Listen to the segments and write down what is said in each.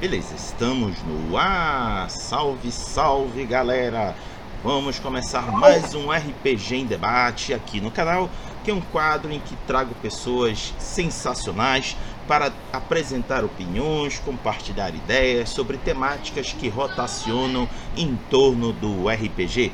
Beleza, estamos no ar. Salve, salve, galera. Vamos começar mais um RPG em debate aqui no canal, que é um quadro em que trago pessoas sensacionais para apresentar opiniões, compartilhar ideias sobre temáticas que rotacionam em torno do RPG.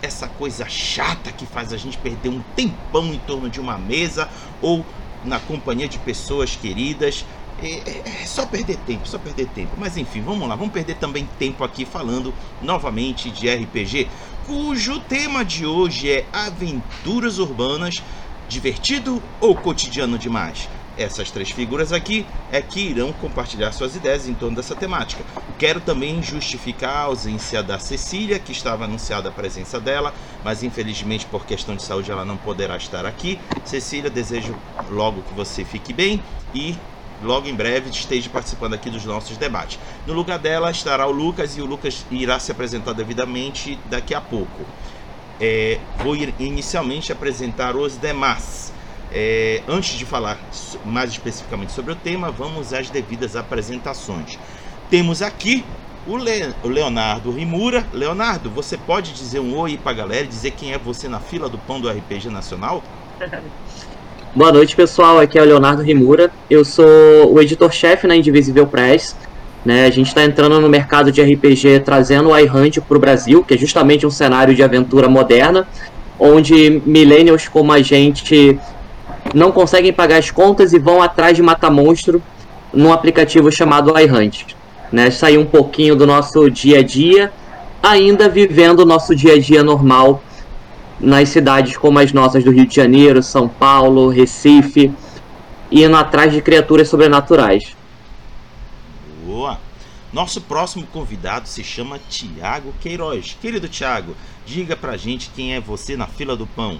Essa coisa chata que faz a gente perder um tempão em torno de uma mesa ou na companhia de pessoas queridas é, é, é, só perder tempo, só perder tempo. Mas enfim, vamos lá, vamos perder também tempo aqui falando novamente de RPG, cujo tema de hoje é aventuras urbanas, divertido ou cotidiano demais? Essas três figuras aqui é que irão compartilhar suas ideias em torno dessa temática. Quero também justificar a ausência da Cecília, que estava anunciada a presença dela, mas infelizmente por questão de saúde ela não poderá estar aqui. Cecília, desejo logo que você fique bem e logo em breve esteja participando aqui dos nossos debates. No lugar dela estará o Lucas e o Lucas irá se apresentar devidamente daqui a pouco. É, vou inicialmente apresentar os demais. É, antes de falar mais especificamente sobre o tema, vamos às devidas apresentações. Temos aqui o, Le o Leonardo Rimura. Leonardo, você pode dizer um oi para a galera, dizer quem é você na fila do pão do RPG Nacional? Boa noite, pessoal. Aqui é o Leonardo Rimura. Eu sou o editor-chefe na Indivisível Press. Né? A gente está entrando no mercado de RPG trazendo o iHunt para o Brasil, que é justamente um cenário de aventura moderna, onde millennials como a gente não conseguem pagar as contas e vão atrás de matar monstro num aplicativo chamado iHunt. Né? Sair um pouquinho do nosso dia a dia, ainda vivendo o nosso dia a dia normal nas cidades como as nossas do Rio de Janeiro, São Paulo, Recife, indo atrás de criaturas sobrenaturais. Boa! Nosso próximo convidado se chama Tiago Queiroz. Querido Tiago, diga pra gente quem é você na fila do pão.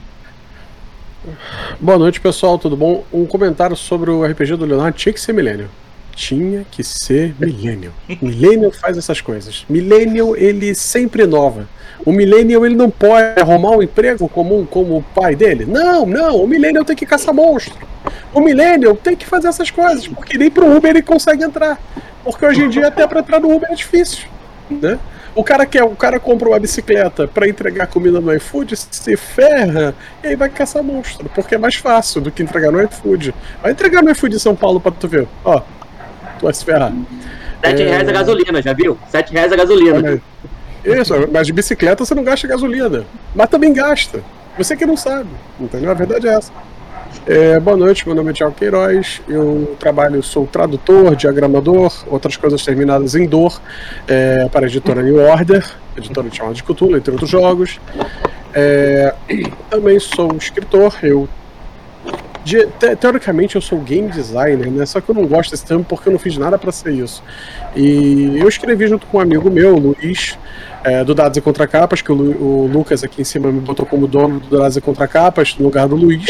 Boa noite, pessoal, tudo bom? Um comentário sobre o RPG do Leonardo tinha que ser milênio. Tinha que ser milênio. Millennial faz essas coisas. Millennial, ele sempre inova. O millennial ele não pode arrumar um emprego comum como o pai dele. Não, não, o millennial tem que caçar monstro. O millennial tem que fazer essas coisas, porque nem pro Uber ele consegue entrar. Porque hoje em dia até para entrar no Uber é difícil, né? O cara quer, o cara compra uma bicicleta para entregar comida no iFood, se ferra e aí vai caçar monstro, porque é mais fácil do que entregar no iFood. Vai entregar no iFood em São Paulo para tu ver. Ó, vai se ferrar. 7 é... reais a gasolina, já viu? 7 reais a gasolina. Isso, mas de bicicleta você não gasta gasolina. Mas também gasta. Você que não sabe, entendeu? A verdade é essa. É, boa noite, meu nome é Tiago Queiroz. Eu trabalho, sou tradutor, diagramador, outras coisas terminadas em dor, é, para a editora New Order, editora de chamada de Cthulhu, entre outros jogos. É, também sou escritor, eu de, te, teoricamente eu sou game designer, né? Só que eu não gosto desse termo porque eu não fiz nada para ser isso. E eu escrevi junto com um amigo meu, Luiz, é, do Dados e Contracapas, que o, o, Lucas aqui em cima me botou como dono do Dados e Contracapas, no lugar do Luiz.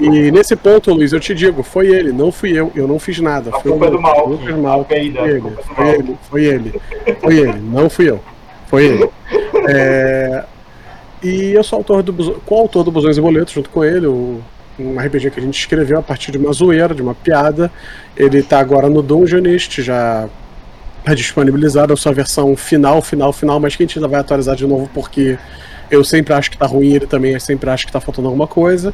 E nesse ponto, Luiz, eu te digo, foi ele, não fui eu, eu não fiz nada. Foi o do mal. Lucas Mal, foi ele, foi ele, foi ele, foi ele, não fui eu, foi ele. É, e eu sou autor do, coautor do Busões e Boletos, junto com ele, o um RPG que a gente escreveu a partir de uma zoeira, de uma piada. Ele está agora no Dungeonist, já é disponibilizado a sua versão final, final, final, mas que a gente ainda vai atualizar de novo porque eu sempre acho que está ruim, ele também sempre acha que está faltando alguma coisa.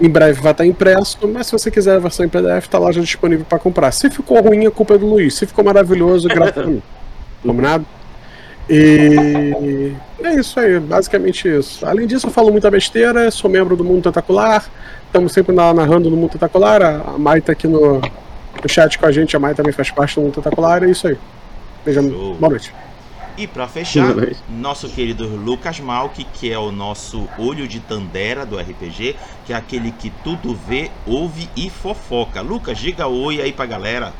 Em breve vai estar tá impresso, mas se você quiser a versão em PDF, está lá já disponível para comprar. Se ficou ruim, a culpa é do Luiz. Se ficou maravilhoso, graças a mim. Combinado? E é isso aí, basicamente isso. Além disso, eu falo muita besteira, sou membro do Mundo Tentacular, estamos sempre narrando no Mundo Tentacular. A Mai tá aqui no, no chat com a gente, a Mai também faz parte do Mundo Tentacular, é isso aí. Beijo, boa noite. E para fechar, nosso querido Lucas Malk, que é o nosso olho de Tandera do RPG, que é aquele que tudo vê, ouve e fofoca. Lucas, diga oi aí pra galera.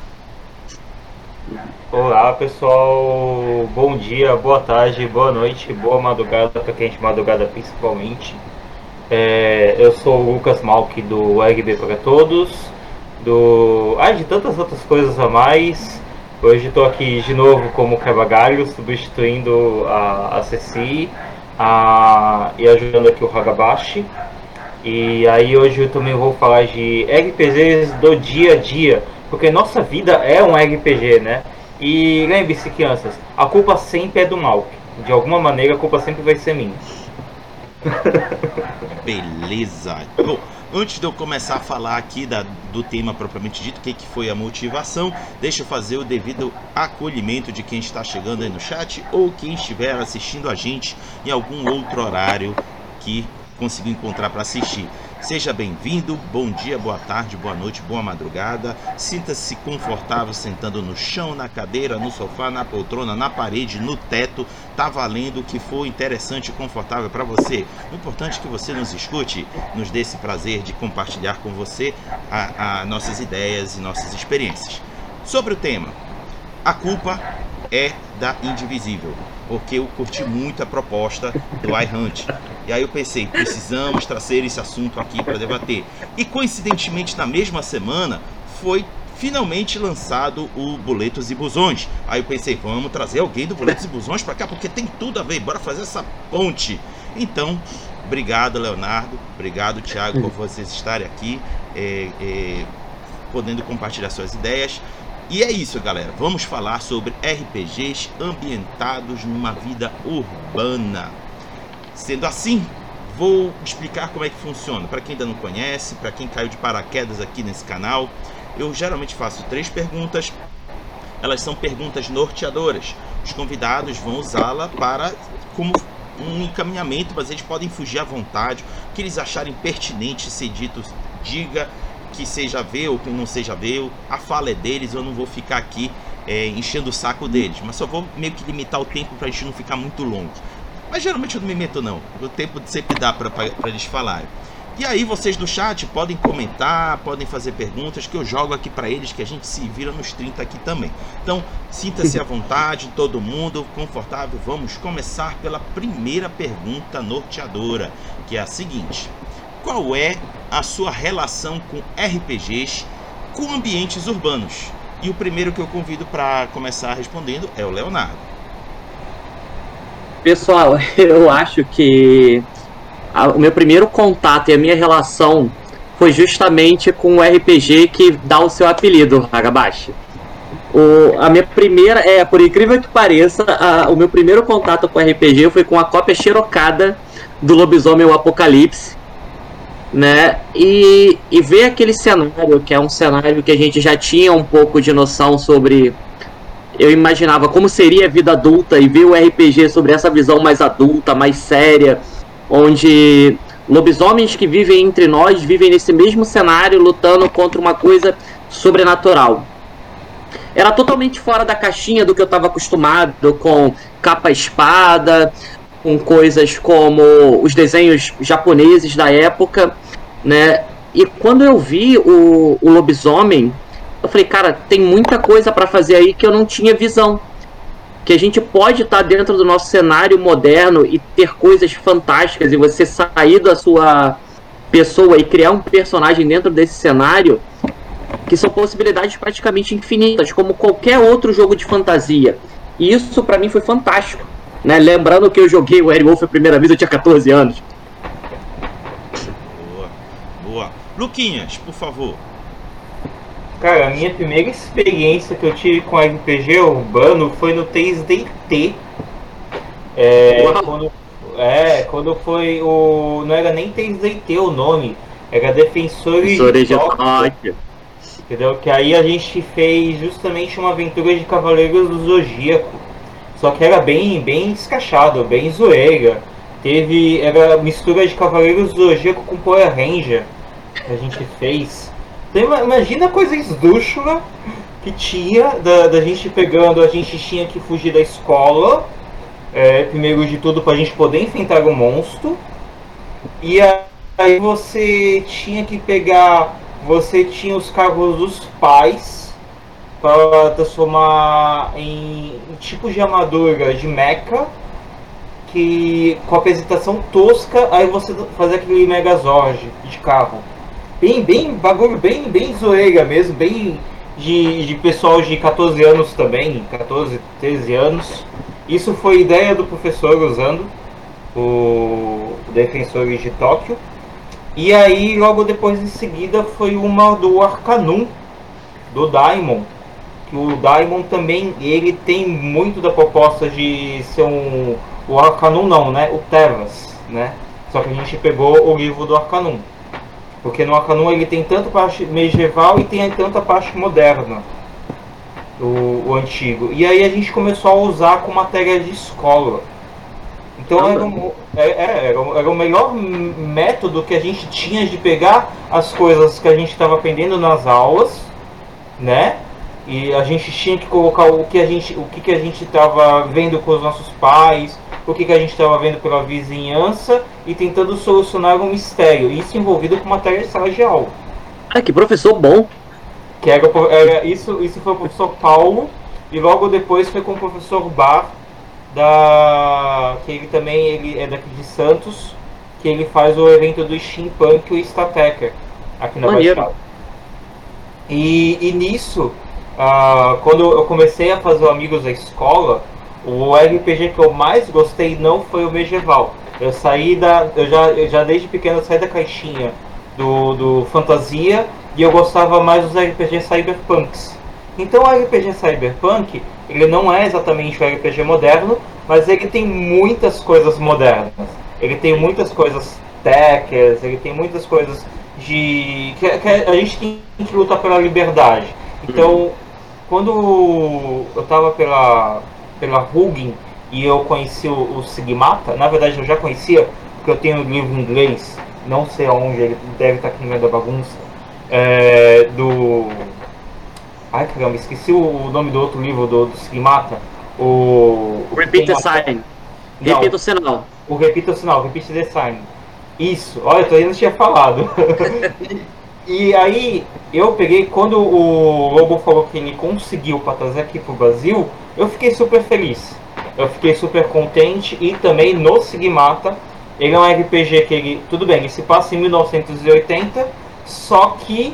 Olá pessoal, bom dia, boa tarde, boa noite, boa madrugada para quem é de madrugada principalmente. É, eu sou o Lucas Malk do RB para Todos, do. Ah, de tantas outras coisas a mais. Hoje estou aqui de novo como Cabagalho, substituindo a, a Ceci a, e ajudando aqui o Hagabashi. E aí hoje eu também vou falar de RPGs do dia a dia porque nossa vida é um RPG, né? E lembre-se, crianças, a culpa sempre é do Malk. De alguma maneira a culpa sempre vai ser minha. Beleza. Bom, antes de eu começar a falar aqui da, do tema propriamente dito, o que, que foi a motivação, deixa eu fazer o devido acolhimento de quem está chegando aí no chat ou quem estiver assistindo a gente em algum outro horário que conseguiu encontrar para assistir. Seja bem-vindo, bom dia, boa tarde, boa noite, boa madrugada. Sinta-se confortável sentando no chão, na cadeira, no sofá, na poltrona, na parede, no teto. Tá valendo o que for interessante e confortável para você. O importante é que você nos escute, nos dê esse prazer de compartilhar com você a, a nossas ideias e nossas experiências. Sobre o tema, a culpa é da Indivisível, porque eu curti muito a proposta do iHunt. E aí eu pensei, precisamos trazer esse assunto aqui para debater. E coincidentemente na mesma semana foi finalmente lançado o Boletos e Busões. Aí eu pensei, vamos trazer alguém do Boletos e Busões para cá, porque tem tudo a ver, bora fazer essa ponte. Então, obrigado Leonardo, obrigado Thiago por vocês estarem aqui, é, é, podendo compartilhar suas ideias. E é isso, galera. Vamos falar sobre RPGs ambientados numa vida urbana. Sendo assim, vou explicar como é que funciona. Para quem ainda não conhece, para quem caiu de paraquedas aqui nesse canal, eu geralmente faço três perguntas. Elas são perguntas norteadoras. Os convidados vão usá-la para como um encaminhamento, mas eles podem fugir à vontade. O que eles acharem pertinente ser dito, diga que seja ver ou que não seja ver, a fala é deles, eu não vou ficar aqui é, enchendo o saco deles, mas só vou meio que limitar o tempo para a gente não ficar muito longo. Mas geralmente eu não me meto não, o tempo sempre dá para eles falarem. E aí vocês do chat podem comentar, podem fazer perguntas que eu jogo aqui para eles, que a gente se vira nos 30 aqui também. Então, sinta-se à vontade, todo mundo confortável. Vamos começar pela primeira pergunta norteadora, que é a seguinte: qual é a sua relação com RPGs, com ambientes urbanos? E o primeiro que eu convido para começar respondendo é o Leonardo. Pessoal, eu acho que a, o meu primeiro contato e a minha relação foi justamente com o RPG que dá o seu apelido, Hagabashi. O, a minha primeira, é, por incrível que pareça, a, o meu primeiro contato com RPG foi com a cópia xerocada do Lobisomem o Apocalipse, né? E, e ver aquele cenário, que é um cenário que a gente já tinha um pouco de noção sobre. Eu imaginava como seria a vida adulta e ver o RPG sobre essa visão mais adulta, mais séria, onde lobisomens que vivem entre nós vivem nesse mesmo cenário lutando contra uma coisa sobrenatural. Era totalmente fora da caixinha do que eu estava acostumado com capa-espada, com coisas como os desenhos japoneses da época, né? E quando eu vi o, o lobisomem, eu falei, cara, tem muita coisa para fazer aí que eu não tinha visão. Que a gente pode estar tá dentro do nosso cenário moderno e ter coisas fantásticas e você sair da sua pessoa e criar um personagem dentro desse cenário que são possibilidades praticamente infinitas, como qualquer outro jogo de fantasia. E isso para mim foi fantástico. Né? Lembrando que eu joguei o Airwolf a primeira vez, eu tinha 14 anos. Boa, boa. Luquinhas, por favor. Cara, a minha primeira experiência que eu tive com RPG urbano foi no 3DT. É, quando, é, quando foi o. Não era nem 3DT o nome, era Defensores, Defensores de Tóquio. Entendeu? Que aí a gente fez justamente uma aventura de Cavaleiros do Zodíaco. Só que era bem, bem escachado, bem zoeira. Teve. Era mistura de Cavaleiros do Zodíaco com Power Ranger que a gente fez. Então, imagina a coisa esdrúxula que tinha da, da gente pegando, a gente tinha que fugir da escola. É, primeiro de tudo para a gente poder enfrentar o monstro. E aí você tinha que pegar. Você tinha os carros dos pais para transformar em um tipo de armadura de mecha que com apresentação tosca, aí você fazer aquele Megazord de carro. Bem, bem, bagulho bem, bem zoeira mesmo, bem de, de pessoal de 14 anos também, 14, 13 anos. Isso foi ideia do professor usando o Defensores de Tóquio. E aí, logo depois em seguida, foi uma do Arcanum, do Daimon, o Daimon também ele tem muito da proposta de ser um o Arcanum não, né? O Tevas, né? Só que a gente pegou o livro do Arcanum. Porque no Arcanum ele tem tanto parte medieval e tem tanta parte moderna. O, o antigo. E aí a gente começou a usar com matéria de escola. Então era, um, é, é, era, era o melhor método que a gente tinha de pegar as coisas que a gente estava aprendendo nas aulas, né? E a gente tinha que colocar o que a gente, o que, que a gente estava vendo com os nossos pais, o que, que a gente estava vendo pela vizinhança e tentando solucionar um mistério. Isso envolvido com matéria aula. Ah, que professor bom! Que era, era, isso, isso foi o professor Paulo e logo depois foi com o professor Bar da que ele também ele é daqui de Santos, que ele faz o evento do Steampunk e o Statecker aqui na Baixada. E, e nisso, uh, quando eu comecei a fazer amigos da escola, o RPG que eu mais gostei não foi o medieval. Eu saí da. Eu já, eu já desde pequeno saí da caixinha do, do fantasia e eu gostava mais dos RPG cyberpunks. Então o RPG cyberpunk, ele não é exatamente um RPG moderno, mas ele tem muitas coisas modernas. Ele tem muitas coisas techers, ele tem muitas coisas de. que, que a gente tem que lutar pela liberdade. Então. Quando eu estava pela pela Hugin e eu conheci o, o, Sigmata. Na verdade, eu já conhecia, porque eu tenho um livro em inglês, não sei aonde, ele deve estar aqui no meio da bagunça. É, do. Ai caramba, esqueci o nome do outro livro do, do Sigmata. O. Repeat the sign. Repita o sinal. O Repita o sinal, Repeat the sign. Isso, olha, eu ainda tinha falado. e aí, eu peguei, quando o Lobo falou que ele conseguiu para trazer aqui pro Brasil, eu fiquei super feliz. Eu fiquei super contente e também no Sigmata, ele é um RPG que ele, tudo bem, ele se passa em 1980, só que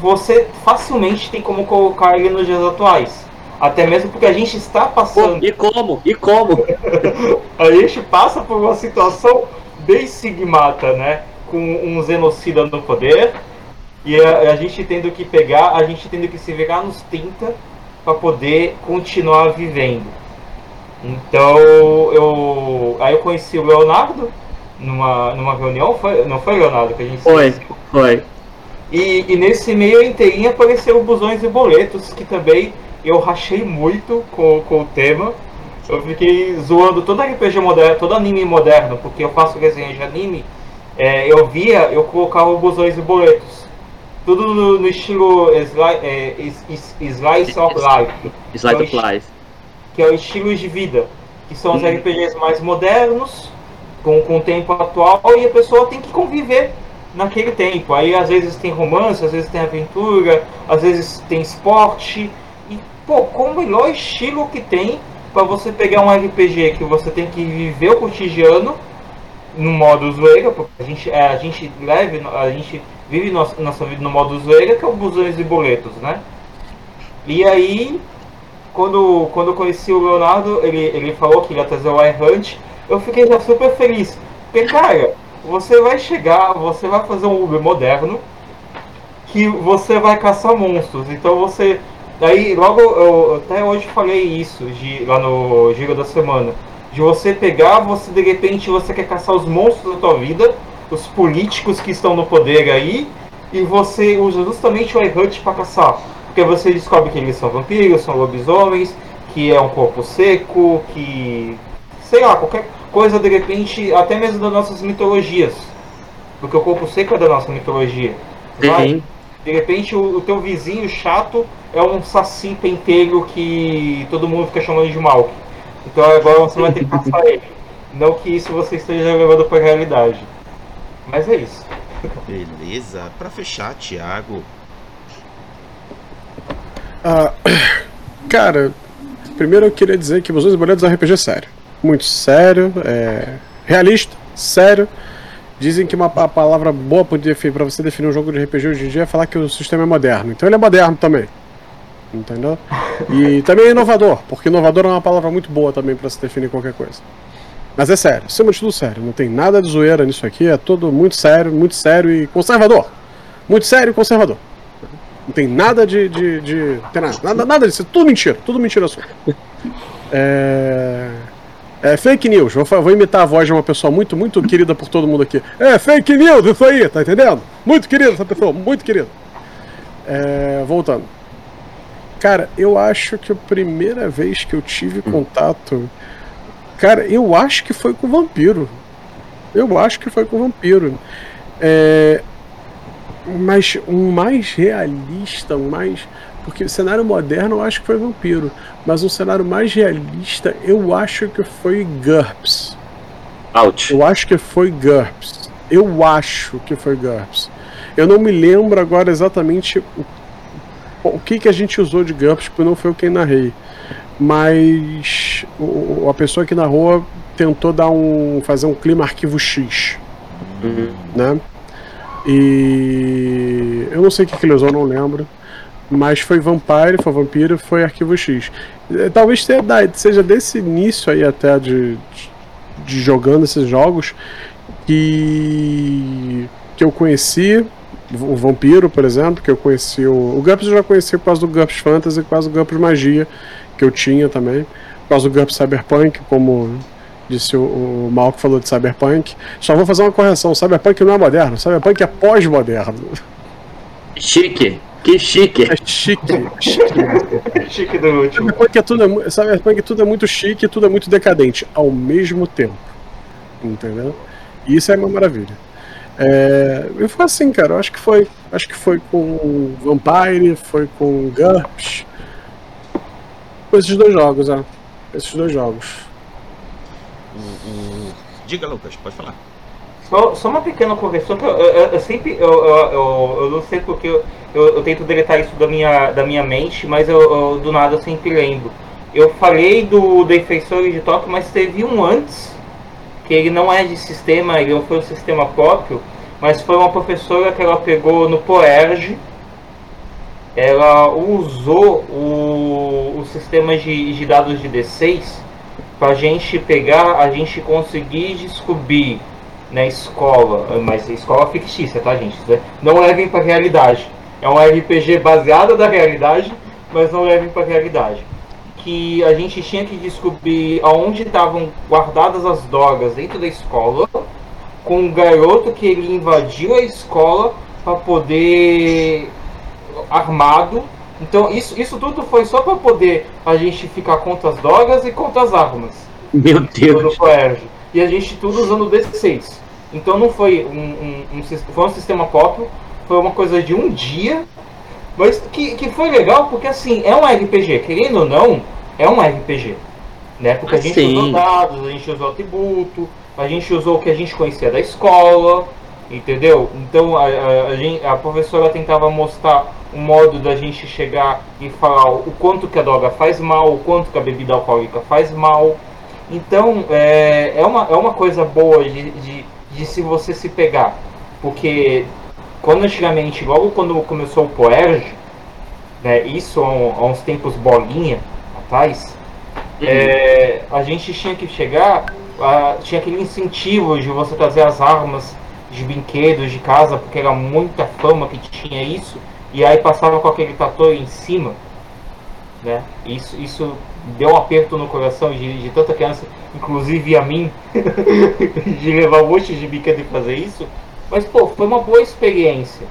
você facilmente tem como colocar ele nos dias atuais. Até mesmo porque a gente está passando. E como? E como? a gente passa por uma situação bem sigmata, né? Com um genocida no poder. E a, a gente tendo que pegar, a gente tendo que se virar nos 30 para poder continuar vivendo. Então eu aí eu conheci o Leonardo numa, numa reunião, foi, não foi Leonardo que a gente Foi, foi. E, e nesse meio inteirinho apareceram busões e boletos que também eu rachei muito com, com o tema. Eu fiquei zoando todo RPG moderno, todo anime moderno, porque eu faço resenha de anime. É, eu via, eu colocava busões e boletos tudo no, no estilo sli, é, Slice of Life. Slice of Life. Que é o estilo de vida. Que são os hum. RPGs mais modernos, com, com o tempo atual, e a pessoa tem que conviver naquele tempo. Aí às vezes tem romance, às vezes tem aventura, às vezes tem esporte. E, pô, qual o melhor estilo que tem para você pegar um RPG que você tem que viver o cotidiano no modo zoeira, porque a gente, é, a gente leve, a gente vive nossa, nossa vida no modo zoeira, que é o busões e boletos, né? E aí, quando, quando eu conheci o Leonardo, ele, ele falou que ia trazer o iHunt, eu fiquei já super feliz. Porque, cara, você vai chegar, você vai fazer um Uber moderno, que você vai caçar monstros. Então você. Aí logo eu até hoje falei isso de, lá no Giro da Semana. De você pegar, você de repente você quer caçar os monstros da tua vida os políticos que estão no poder aí, e você usa justamente o iHunt para caçar. Porque você descobre que eles são vampiros, são lobisomens, que é um corpo seco, que. sei lá, qualquer coisa de repente, até mesmo das nossas mitologias. Porque o corpo seco é da nossa mitologia. Vai, de repente o, o, teu vizinho chato é um saci pentelho que todo mundo fica chamando de mal. Então agora você vai ter que caçar ele. Não que isso você esteja levando para a realidade. Mas é isso. Beleza. Para fechar, Thiago. Ah, cara, primeiro eu queria dizer que e Boletos é um RPG sério. Muito sério, é, realista, sério. Dizem que uma a palavra boa para você definir um jogo de RPG hoje em dia é falar que o sistema é moderno. Então ele é moderno também. Entendeu? E também é inovador, porque inovador é uma palavra muito boa também para se definir qualquer coisa. Mas é sério, acima de tudo sério. Não tem nada de zoeira nisso aqui, é tudo muito sério, muito sério e conservador. Muito sério e conservador. Não tem nada de. de, de tem nada, nada, nada disso. Tudo mentira, tudo mentira sua. É. É fake news. Vou, vou, imitar a voz de uma pessoa muito, muito querida por todo mundo aqui. É fake news, isso aí, tá entendendo? Muito querida essa pessoa, muito querida. É, voltando. Cara, eu acho que a primeira vez que eu tive contato. Cara, eu acho que foi com o vampiro. Eu acho que foi com o vampiro. É, mas um mais realista, um mais. Porque o cenário moderno eu acho que foi vampiro. Mas um cenário mais realista eu acho que foi GURPS. Out. Eu acho que foi GURPS. Eu acho que foi GURPS. Eu não me lembro agora exatamente o o que, que a gente usou de GURPS, porque não foi eu quem narrei. Mas o, a pessoa que narrou tentou dar um. fazer um clima arquivo X. Uhum. Né? E eu não sei o que, que ele usou, não lembro. Mas foi Vampire, foi Vampiro, foi Arquivo X. É, talvez seja desse início aí até de, de jogando esses jogos que, que eu conheci o Vampiro, por exemplo, que eu conheci o. O GURPS eu já conheci por causa do GURPS Fantasy, por causa do GURPS Magia, que eu tinha também. Por causa do GURPS Cyberpunk, como disse o, o Mal que falou de Cyberpunk. Só vou fazer uma correção: Cyberpunk não é moderno, Cyberpunk é pós-moderno. Chique. Que chique. É chique. chique. chique do último. Cyberpunk é, tudo, é, Cyberpunk tudo é muito chique, tudo é muito decadente, ao mesmo tempo. Entendeu? E isso é uma maravilha. É, eu falo assim, cara, eu acho que foi. Acho que foi com Vampire, foi com GURPS. Com esses dois jogos, ó. Esses dois jogos. Diga, Lucas, pode falar. Só, só uma pequena correção, eu, eu, eu sempre. Eu, eu, eu, não sei porque eu, eu, tento deletar isso da minha, da minha mente, mas eu, do nada eu sempre lembro. Eu falei do Defensor de Tóquio, mas teve um antes que ele não é de sistema, ele não foi um sistema próprio, mas foi uma professora que ela pegou no POERG, ela usou o, o sistema de, de dados de D6 para a gente pegar, a gente conseguir descobrir na escola, mas escola fictícia, tá gente? Não levem para realidade. É um RPG baseado na realidade, mas não levem para realidade que a gente tinha que descobrir aonde estavam guardadas as drogas dentro da escola, com um garoto que ele invadiu a escola para poder armado. Então isso, isso tudo foi só para poder a gente ficar contra as drogas e contra as armas. Meu Deus. E a gente tudo usando o D6. Então não foi um, um, um, foi um sistema próprio, foi uma coisa de um dia mas que, que foi legal porque assim, é um RPG, querendo ou não, é um RPG. Né? Porque a gente sim. usou dados, a gente usou atributo, a gente usou o que a gente conhecia da escola, entendeu? Então a, a, a, professora tentava mostrar um modo da gente chegar e falar o quanto que a droga faz mal, o quanto que a bebida alcoólica faz mal. Então é, é, uma, é uma coisa boa de, de, de se você se pegar. Porque quando antigamente, logo quando começou o Poerge, né, isso há, há uns tempos bolinha atrás, uhum. é, a gente tinha que chegar, a, tinha aquele incentivo de você trazer as armas de brinquedos de casa, porque era muita fama que tinha isso, e aí passava com aquele trator em cima, né? Isso, isso deu um aperto no coração de, de tanta criança, inclusive a mim, de levar um monte de brinquedo e fazer isso. Mas, pô, foi uma boa experiência.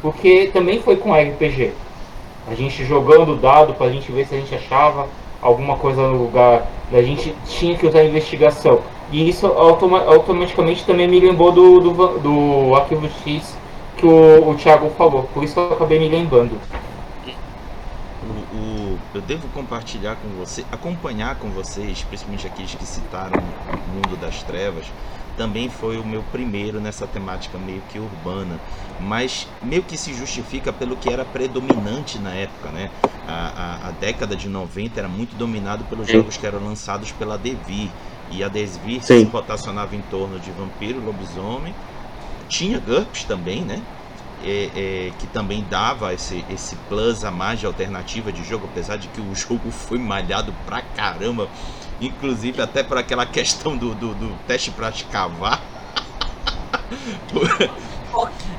Porque também foi com RPG. A gente jogando dado pra gente ver se a gente achava alguma coisa no lugar. A gente tinha que usar investigação. E isso automa automaticamente também me lembrou do, do, do arquivo X que o, o Thiago falou. Por isso eu acabei me lembrando. O, o, eu devo compartilhar com você, acompanhar com vocês, principalmente aqueles que citaram o mundo das trevas também foi o meu primeiro nessa temática meio que urbana, mas meio que se justifica pelo que era predominante na época, né? A, a, a década de 90 era muito dominado pelos Sim. jogos que eram lançados pela Devir, e a Devir se rotacionava em torno de vampiro, lobisomem, tinha GURPS também, né? É, é, que também dava esse, esse plus a mais de alternativa de jogo, apesar de que o jogo foi malhado pra caramba inclusive até por aquela questão do, do, do teste para escavar.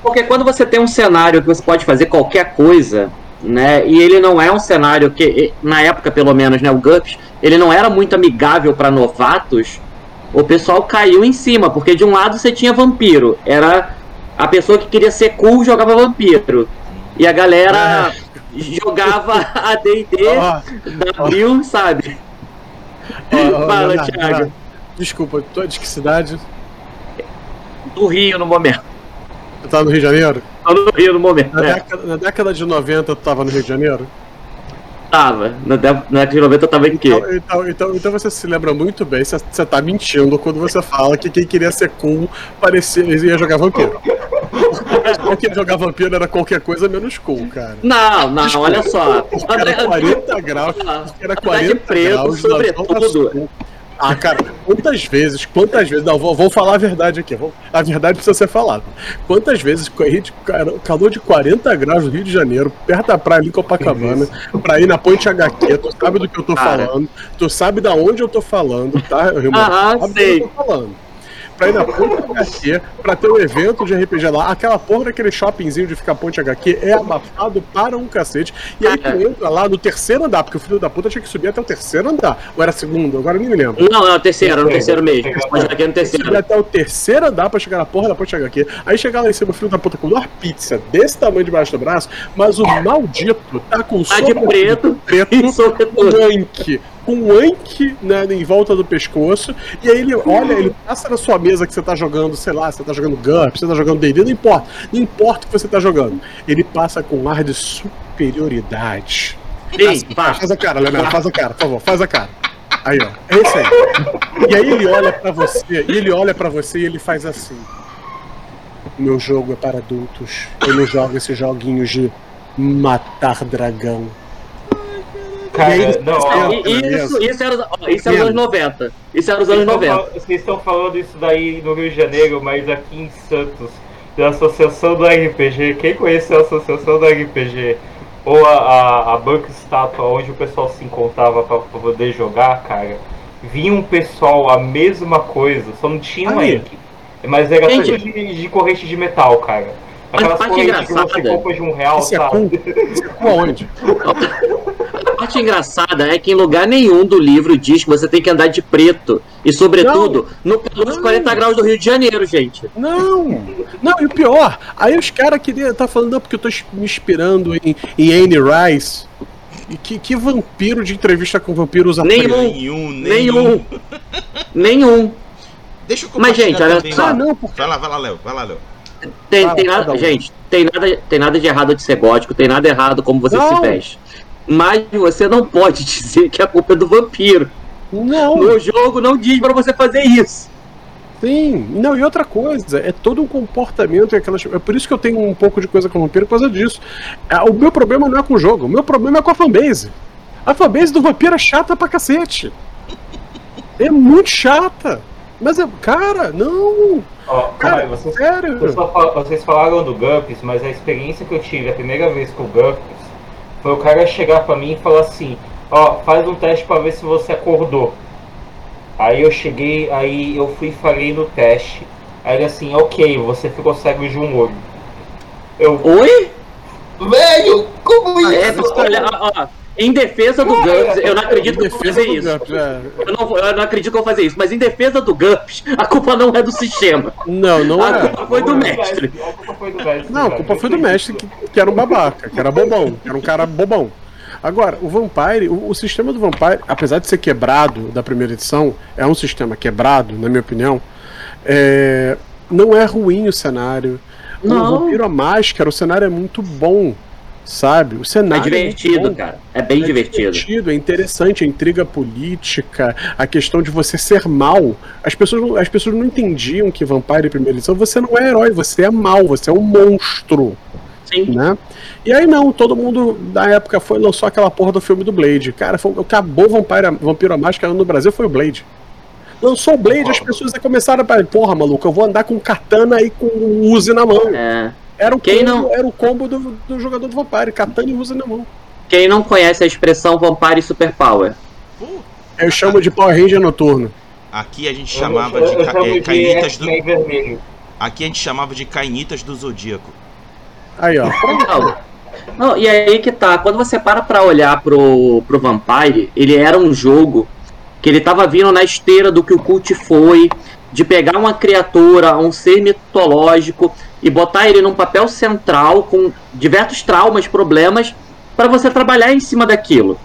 Porque quando você tem um cenário que você pode fazer qualquer coisa, né? E ele não é um cenário que, na época pelo menos, né, o GURPS, ele não era muito amigável para novatos. O pessoal caiu em cima, porque de um lado você tinha vampiro, era a pessoa que queria ser cool jogava vampiro. E a galera jogava a D&D, Ó, W, sabe? ó, ó, Fala, Leonardo, Thiago. Leonardo, Desculpa, tu é de que cidade? Do Rio no momento. Tu tá no Rio de Janeiro? Tô no Rio no momento, Na, né? década, na década de 90 tu tava no Rio de Janeiro? Tava. Na dé- na década de 90 eu tava em quê? Então, então, então, então você se lembra muito bem, você, você tá mentindo quando você fala que quem queria ser cool parecia, ia jogar vampiro. Quem jogar vampiro era qualquer coisa menos cool, cara. Não, não, Desculpa. olha só. Porque era 40 graus, porque era Andar de 40 preto, graus sobretudo. Ah, cara, quantas vezes, quantas vezes, não, vou, vou falar a verdade aqui, vou- a verdade precisa ser falada. Quantas vezes, calor de 40 graus no Rio de Janeiro, perto da praia ali em Copacabana, pra ir na Ponte HQ, tu sabe do que eu tô Cara. falando, tu sabe da onde eu tô falando, tá, irmão? Sabe sei. do que eu tô falando. Pra ir na Ponte HQ, pra ter um evento de RPG lá, aquela porra daquele shoppingzinho de ficar Ponte HQ é abafado para um cacete. E aí tu entra lá no terceiro andar, porque o filho da puta tinha que subir até o terceiro andar. Ou era segundo, agora eu nem me lembro. Não, não, terceiro, no terceiro mesmo. Pode aqui no Subir terceiro. até o terceiro andar pra chegar na porra da Ponte HQ. Aí chegar lá em cima, o filho da puta com uma pizza desse tamanho debaixo do braço, mas o maldito tá com Tá de sobretudo preto preto e com sobretudo. anque, né, em volta do pescoço, e aí ele olha, ele passa na sua mesa que você tá jogando, sei lá, você tá jogando GURP, você tá jogando D&D, não importa, não importa o que você tá jogando. Ele passa com um ar de superioridade. Assim, faz. faz a cara, Leonardo, faz a cara, por favor, faz a cara. Aí, ó, é isso aí. E aí ele olha pra você, e ele olha pra você e ele faz assim. Meu jogo é para adultos. Eu não jogo esses joguinhos de matar dragão. Cara, E aí, não, ó, Isso, isso era, ó, isso era os anos 90. Isso era os Vocês anos estão 90. fal- Vocês estão falando isso daí no Rio de Janeiro, mas aqui em Santos, da Associação do RPG, quem conheceu a Associação do RPG? Ou a, a, a banca estátua onde o pessoal se encontrava pra, pra poder jogar, cara, vinha um pessoal a mesma coisa, só não tinha um Aí. Enki. Mas era Gente. tudo de, de corrente de metal, cara. Aquelas correntes que você compra de um real, Isso é sabe? É com aonde? A parte engraçada é que em lugar nenhum do livro diz que você tem que andar de preto. E, sobretudo, no calor dos 40 graus do Rio de Janeiro, gente. Não! Não, e o pior, aí os caras queriam tá falando, não, porque eu tô me inspirando em, em Anne Rice. E que, que vampiro de entrevista com vampiro usa Nenhum. preto? Nenhum, nenhum. Nenhum. Deixa eu Mas, gente, olha só. Ah, não, porque. Vai lá, vai lá, Léo. Vai lá, Léo. Tem, tem nada, gente, tem nada, tem nada de errado de ser gótico, tem nada errado como você Não. se veste. Mas você não pode dizer que a culpa é do vampiro. Não, No jogo não diz pra você fazer isso. sim. Não, e outra coisa, é todo um comportamento. e Aquelas, é por isso que eu tenho um pouco de coisa com vampiro por causa disso. Ah, O meu problema não é com o jogo, o meu problema é com a fanbase. A fanbase do vampiro é chata pra cacete. É muito chata. Mas é. Cara, não! Ó, Cara, cara, vocês sério! Vocês falaram do GURPS, mas a experiência que eu tive a primeira vez com o GURPS foi o cara chegar pra mim e falar assim: Ó, faz um teste pra ver se você acordou. Aí eu cheguei, aí eu fui e falei no teste. Aí ele assim: Ok, você ficou cego de um olho. Eu, Oi? velho, como É, isso? olha, ó, ó, em defesa do GURPS, eu não acredito que eu vou fazer isso. É. Eu não, eu não acredito que eu vou fazer isso, mas em defesa do GURPS, a culpa não é do sistema. Não, não A é. culpa foi do mestre. A culpa foi do mestre. Não, a culpa foi do mestre que, que era um babaca, que era bobão, que era um cara bobão. Agora, o Vampire, o, o sistema do Vampire, apesar de ser quebrado da primeira edição, é um sistema quebrado, na minha opinião. é, não é ruim o cenário. Não. O Vampiro a Máscara, o cenário é muito bom, sabe? O É cenário muito divertido, bom. cara. É bem É divertido. divertido, é interessante, a intriga política, a questão de você ser mal. As pessoas, não- as pessoas não entendiam que Vampire primeira edição, você não é herói, você é mal, você é um monstro, Sim. né? E aí não, todo mundo na época foi lançou aquela porra do filme do Blade. Cara, foi, acabou Vampire, Vampiro a Máscara no Brasil foi o Blade. Lançou o Blade, as pessoas começaram a falar, porra, maluco, eu vou andar com katana e com Uzi na mão. É. Era o Quem combo, não- era o combo do, do jogador do Vampire, katana e Uzi na mão. Quem não conhece a expressão Vampire Superpower? Pô, Eu chamo de Power Ranger noturno. aqui a gente Eu- chamava eu- de, eu ca- chamo é, de cainitas do. Vermelho. Aqui a gente chamava de cainitas do Zodíaco. Aí, ó. Não, e aí que tá, quando você para pra olhar pro, pro Vampire, ele era um jogo que ele tava vindo na esteira do que o Cult foi, de pegar uma criatura, um ser mitológico e botar ele num papel central com diversos traumas, problemas, para você trabalhar em cima daquilo.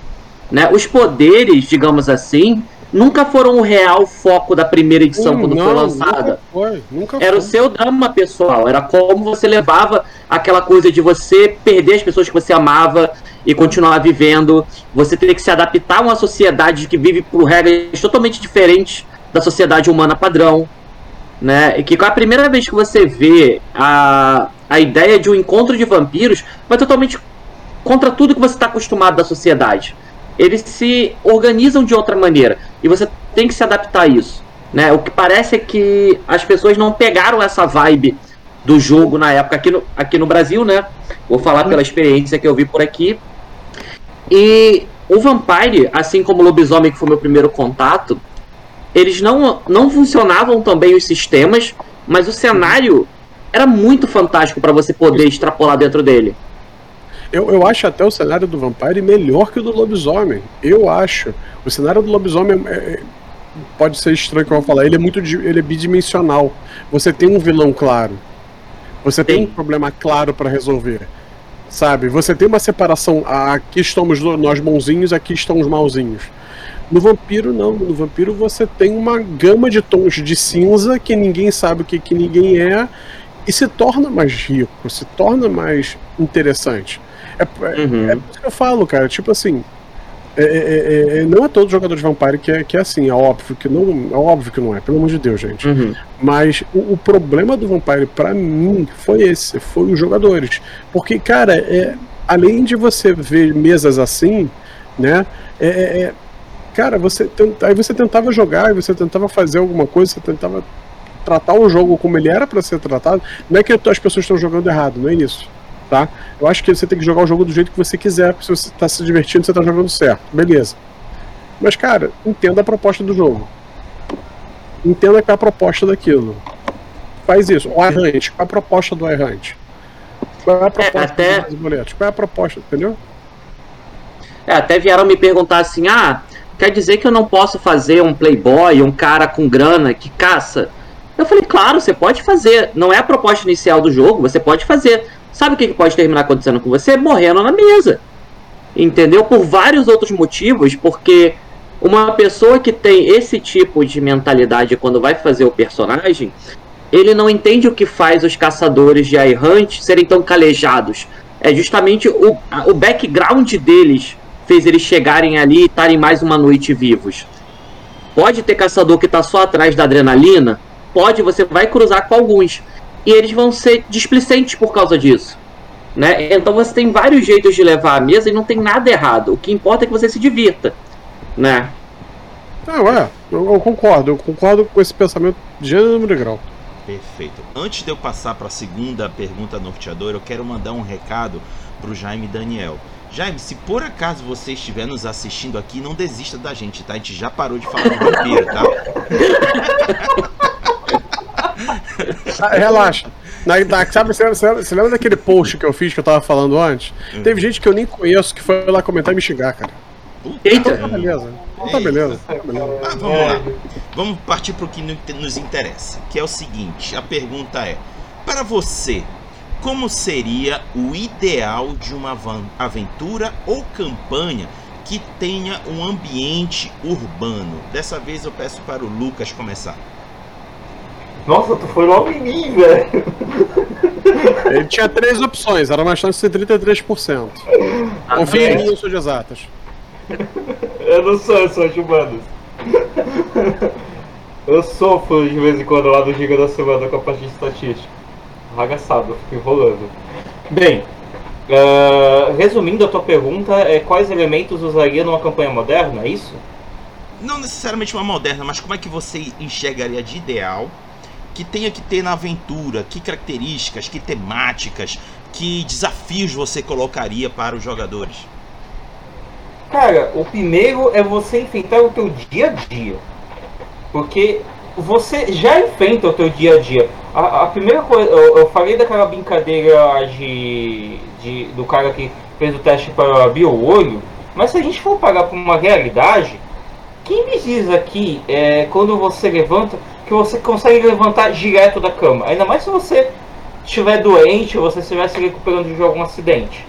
Né? Os poderes, digamos assim, nunca foram o real foco da primeira edição Hum, quando não, foi lançada. Nunca foi, nunca Era o foi. seu drama pessoal, era como você levava aquela coisa de você perder as pessoas que você amava e continuar vivendo, você ter que se adaptar a uma sociedade que vive por regras totalmente diferentes da sociedade humana padrão, né? E que com a primeira vez que você vê a, a ideia de um encontro de vampiros, vai totalmente contra tudo que você está acostumado da sociedade. Eles se organizam de outra maneira e você tem que se adaptar a isso. Né? O que parece é que as pessoas não pegaram essa vibe do jogo na época aqui no, aqui no Brasil, né? Vou falar pela experiência que eu vi por aqui. E o Vampire, assim como o Lobisomem, que foi meu primeiro contato, eles não, não funcionavam também os sistemas, mas o cenário era muito fantástico para você poder extrapolar dentro dele. Eu, eu acho até o cenário do Vampire melhor que o do Lobisomem. Eu acho. O cenário do Lobisomem é- é- pode ser estranho que eu vou falar. Ele é muito ele é bidimensional. Você tem um vilão claro. Você tem Sim. um problema claro para resolver. Sabe? Você tem uma separação. Aqui estamos nós bonzinhos, aqui estão os malzinhos. No vampiro, não. No vampiro você tem uma gama de tons de cinza que ninguém sabe o que, que ninguém é e se torna mais rico, se torna mais interessante. É, é, Uhum. é por isso que eu falo, cara. Tipo assim. é- é- é- não é todo jogador de Vampire que é, que é assim, é óbvio que não. É óbvio que não é, pelo amor de Deus, gente. Uhum. Mas o, o problema do Vampire, pra mim, foi esse, foi os jogadores. Porque, cara, é, além de você ver mesas assim, né? É- cara, você tenta, aí você tentava jogar, você tentava fazer alguma coisa, você tentava tratar o jogo como ele era pra ser tratado. Não é que as pessoas estão jogando errado, não é isso. Tá? Eu acho que você tem que jogar o jogo do jeito que você quiser, porque se você tá se divertindo, você tá jogando certo. Beleza. Mas, cara, entenda a proposta do jogo. Entenda qual é a proposta daquilo. Faz isso. O iHunt, qual é a proposta do iHunt? Qual é a proposta até- dos boletos? Qual é a proposta, entendeu? É, até vieram me perguntar assim: ah, quer dizer que eu não posso fazer um playboy, um cara com grana que caça? Eu falei, claro, você pode fazer. Não é a proposta inicial do jogo, você pode fazer. Sabe o que pode terminar acontecendo com você? Morrendo na mesa. Entendeu? Por vários outros motivos, porque uma pessoa que tem esse tipo de mentalidade quando vai fazer o personagem, ele não entende o que faz os caçadores de iHunt serem tão calejados. É justamente o, o background deles fez eles chegarem ali e estarem mais uma noite vivos. Pode ter caçador que tá só atrás da adrenalina? Pode, você vai cruzar com alguns. E eles vão ser displicentes por causa disso. Né? Então você tem vários jeitos de levar a mesa e não tem nada errado. O que importa é que você se divirta. Né? Não, é. Eu, eu concordo. Eu concordo com esse pensamento de gênero grau. Perfeito. Antes de eu passar para a segunda pergunta norteadora, eu quero mandar um recado para o Jaime Daniel. Jaime, se por acaso você estiver nos assistindo aqui, não desista da gente, tá? A gente já parou de falar de vampiro, tá? Ah, relaxa. Na, na- sabe, você, você- você lembra daquele post que eu fiz que eu tava falando antes? Teve gente que eu nem conheço que foi lá comentar e me xingar, cara. Puta Eita. Tá beleza. Tá beleza. Tá beleza. Ah, vamos lá. Vamos partir para o que nos interessa, que é o seguinte: a pergunta é: para você, como seria o ideal de uma aventura ou campanha que tenha um ambiente urbano? Dessa vez eu peço para o Lucas começar. Nossa, tu foi logo em mim, velho. Ele tinha três opções, era uma chance de 33%. Confia em mim, eu sou de exatas. Eu não sou, eu sou de humanos. Eu sofro de vez em quando lá do Giga da Semana com a parte de estatística. Arragaçado, fico enrolando. Bem, ah, resumindo a tua pergunta, é quais elementos usaria numa campanha moderna, é isso? Não necessariamente uma moderna, mas como é que você enxergaria de ideal que tenha que ter na aventura? Que características, que temáticas, que desafios você colocaria para os jogadores? Cara, o primeiro é você enfrentar o teu dia a dia. Porque você já enfrenta o teu dia a dia. A, a primeira coisa, eu, eu falei daquela brincadeira de de, do cara que fez o teste para abrir o olho, mas se a gente for pagar por uma realidade, quem me diz aqui é quando você levanta que você consegue levantar direto da cama? Ainda mais se você estiver doente ou você estiver se recuperando de algum acidente.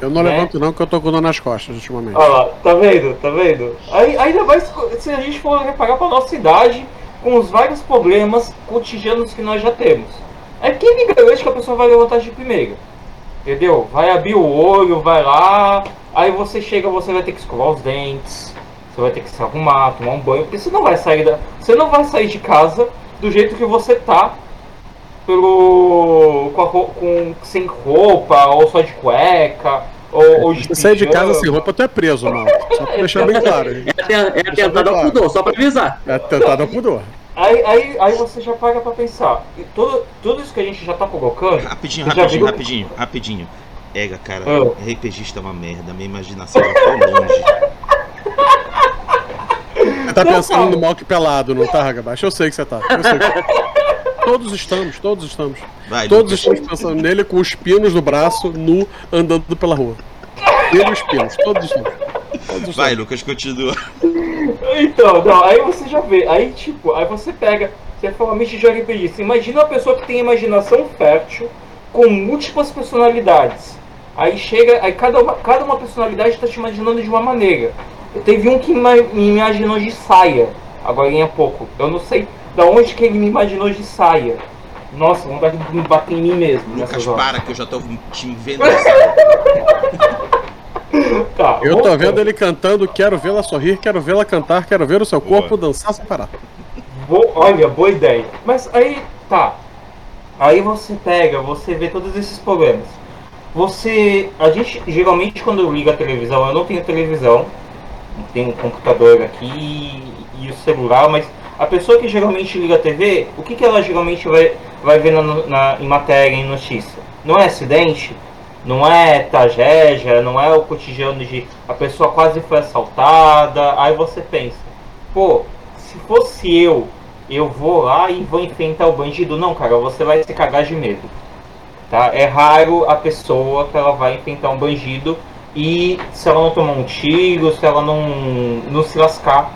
Eu não Né? levanto não, porque eu tô com dor nas costas ultimamente. Olha lá, tá vendo? Tá vendo? Aí, ainda mais se a gente for reparar pra nossa idade, com os vários problemas cotidianos que nós já temos. É quem me garante que a pessoa vai levantar de primeira? Entendeu? Vai abrir o olho, vai lá, aí você chega, você vai ter que escovar os dentes, você vai ter que se arrumar, tomar um banho, porque você não vai sair da. Você não vai sair de casa do jeito que você tá pelo. com, a com sem roupa, ou só de cueca, ou, ou de Se sair de casa sem roupa, tu é preso, mano. Só pra deixar bem claro. hein? É, é atentado ao claro. pudor, só pra avisar. É tentado ao pudor. Aí, aí, aí você já paga pra pensar. E tudo, tudo isso que a gente já tá colocando. Rapidinho, rapidinho, viu? rapidinho, rapidinho. Ega, cara, Ah. RPGista é uma merda, minha imaginação ela foi longe. Você tá Não, pensando cara. no Malk pelado, não tá, Ragabaixo? Eu sei que você tá. Eu sei que... Todos estamos, todos estamos. Vai, Todos Lucas. estamos pensando nele com os pinos no braço, nu, andando pela rua. Ele e os pinos, todos estamos. Todos Vai, estamos. Lucas, continua. Então, não, aí você já vê. Aí, tipo, aí você pega. Você fala mente de. Você imagina uma pessoa que tem imaginação fértil com múltiplas personalidades. Aí chega. Aí cada uma, cada uma personalidade tá te imaginando de uma maneira. Teve um que me imaginou de saia, agora em pouco. Eu não sei da onde que ele me imaginou de saia. Nossa, vontade de me bater em mim mesmo. Lucas, nessas horas. para que eu já tô te vendo essa. Tá, Eu tô vendo ele cantando, quero vê-la sorrir, quero vê-la cantar, quero ver o seu corpo Boa. dançar sem parar. Bo- olha, boa ideia. Mas aí, tá. Aí você pega, você vê todos esses problemas. Você. A gente, geralmente, quando liga a televisão, eu não tenho televisão, tenho um computador aqui e o celular, mas a pessoa que geralmente liga a TV, o que, que ela geralmente vai, vai ver na, na- em matéria, em notícia? Não é acidente? Não é tragédia? Não é o cotidiano de a pessoa quase foi assaltada? Aí você pensa, pô, se fosse eu, eu vou lá e vou enfrentar o bandido. Não, cara, você vai se cagar de medo. Tá? É raro a pessoa que ela vai enfrentar um bandido e se ela não tomar um tiro, se ela não, não se lascar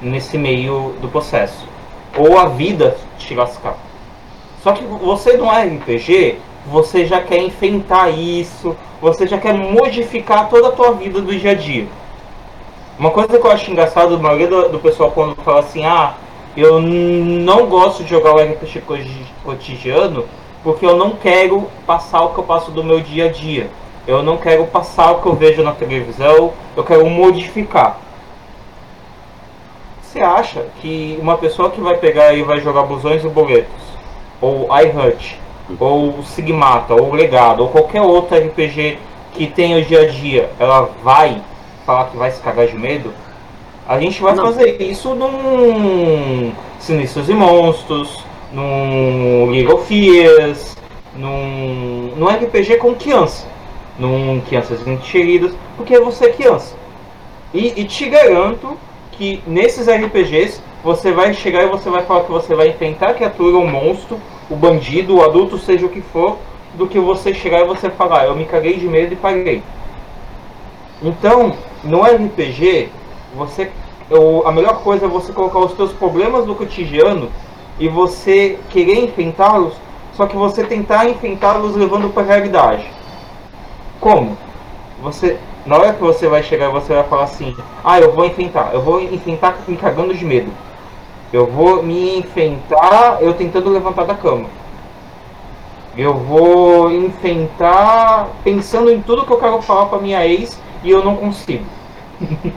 nesse meio do processo. Ou a vida te lascar. Só que você não é RPG, você já quer enfrentar isso, você já quer modificar toda a tua vida do dia a dia. Uma coisa que eu acho engraçado, a maioria do, do pessoal quando fala assim, ah, eu não gosto de jogar o RPG co- cotidiano porque eu não quero passar o que eu passo do meu dia a dia. Eu não quero passar o que eu vejo na televisão, eu quero modificar. Você acha que uma pessoa que vai pegar e vai jogar Busões e Boletos, ou iHut, ou Sigmata, ou Legado, ou qualquer outro RPG que tenha o dia a dia, ela vai falar que vai se cagar de medo? A gente vai Não. fazer isso num Sinistros e Monstros, num League of Fears, num, num RPG com criança, num Crianças Encheridas, porque você é criança. E, e te garanto que nesses RPGs você vai chegar e você vai falar que você vai enfrentar a criatura, o monstro, o bandido, o adulto, seja o que for, do que você chegar e você falar, eu me caguei de medo e parei. Então, no RPG, você a melhor coisa é você colocar os seus problemas do cotidiano e você querer enfrentá-los, só que você tentar enfrentá-los levando para a realidade. Como? Você, na hora que você vai chegar, você vai falar assim: "Ah, eu vou enfrentar, eu vou enfrentar me cagando de medo. Eu vou me enfrentar eu tentando levantar da cama. Eu vou enfrentar pensando em tudo que eu quero falar para minha ex e eu não consigo.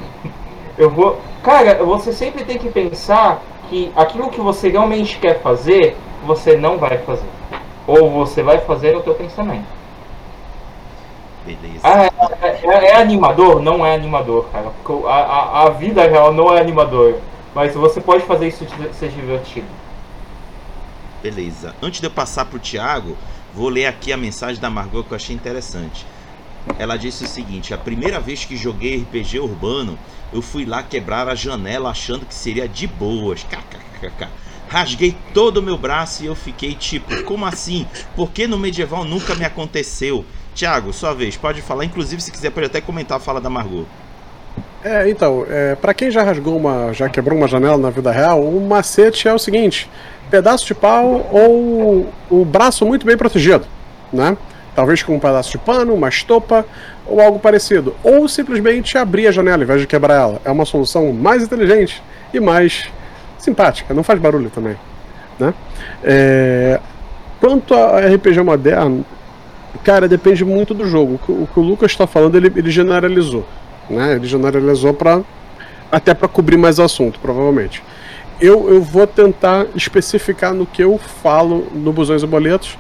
eu vou, cara, você sempre tem que pensar que aquilo que você realmente quer fazer, você não vai fazer. Ou você vai fazer no teu pensamento. Beleza. Ah, é, é- é animador? Não é animador, cara. A, a, a vida real não é animadora. Mas você pode fazer isso ser divertido. Beleza. Antes de eu passar pro Thiago, vou ler aqui a mensagem da Margot que eu achei interessante. Ela disse o seguinte: a primeira vez que joguei RPG urbano, eu fui lá quebrar a janela achando que seria de boas. KKKK. Rasguei todo o meu braço e eu fiquei tipo, como assim? Porque no medieval nunca me aconteceu. Tiago, sua vez, pode falar. Inclusive, se quiser, pode até comentar a fala da Margot. É, então, é, para quem já rasgou uma, já quebrou uma janela na vida real, o macete é o seguinte: pedaço de pau ou o braço muito bem protegido, né? Talvez com um pedaço de pano, uma estopa ou algo parecido. Ou simplesmente abrir a janela ao invés de quebrar ela. É uma solução mais inteligente e mais simpática, não faz barulho também. Né? É... Quanto a RPG moderno, cara, depende muito do jogo. O que o Lucas está falando, ele, ele generalizou. Né? Ele generalizou para até para cobrir mais assunto, provavelmente. Eu, eu vou tentar especificar no que eu falo no Busões e Boletos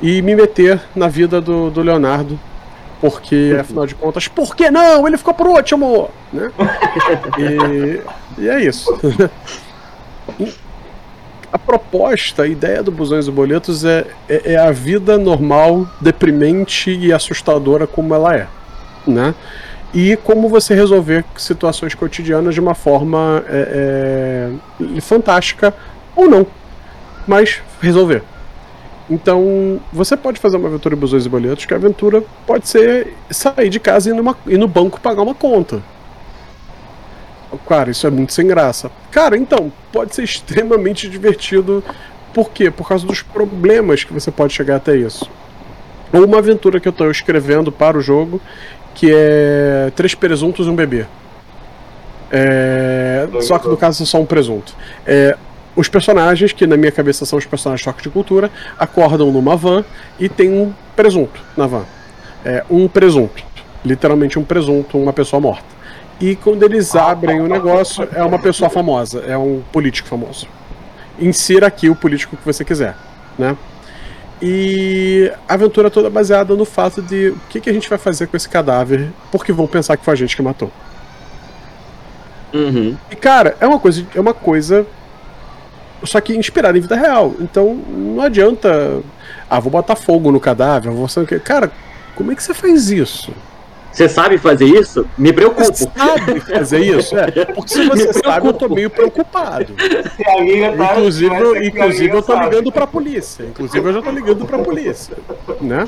e me meter na vida do, do Leonardo, porque afinal de contas, por que não? Ele ficou por último! Né? e, e é isso. a proposta, a ideia do Busões e Boletos é, é, é, a vida normal, deprimente e assustadora como ela é, né? E como você resolver situações cotidianas de uma forma é, é, fantástica ou não, mas resolver. Então, você pode fazer uma aventura Busões e Boletos, que a aventura pode ser sair de casa e ir, numa, ir no banco pagar uma conta. Cara, isso é muito sem graça. Cara, então, pode ser extremamente divertido. Por quê? Por causa dos problemas que você pode chegar até isso. Ou uma aventura que eu estou escrevendo para o jogo, que é Três Presuntos e um Bebê. É... Só que no caso só um presunto. É... Os personagens, que na minha cabeça são os personagens de choque de cultura, acordam numa van e tem um presunto na van. É um presunto. Literalmente um presunto, uma pessoa morta. E quando eles abrem o negócio, é uma pessoa famosa, é um político famoso. Insira aqui o político que você quiser, né? E a aventura toda baseada no fato de o que, que a gente vai fazer com esse cadáver, porque vão pensar que foi a gente que matou. Uhum. E cara, é uma coisa, é uma coisa só que inspirada em vida real. Então não adianta, ah, vou botar fogo no cadáver, vou cara, como é que você faz isso? Você sabe fazer isso? Me preocupo. Você sabe fazer isso? É. Porque se você sabe, eu tô meio preocupado. Tá, inclusive, inclusive eu tô ligando pra polícia. Inclusive eu já tô ligando pra polícia. Né?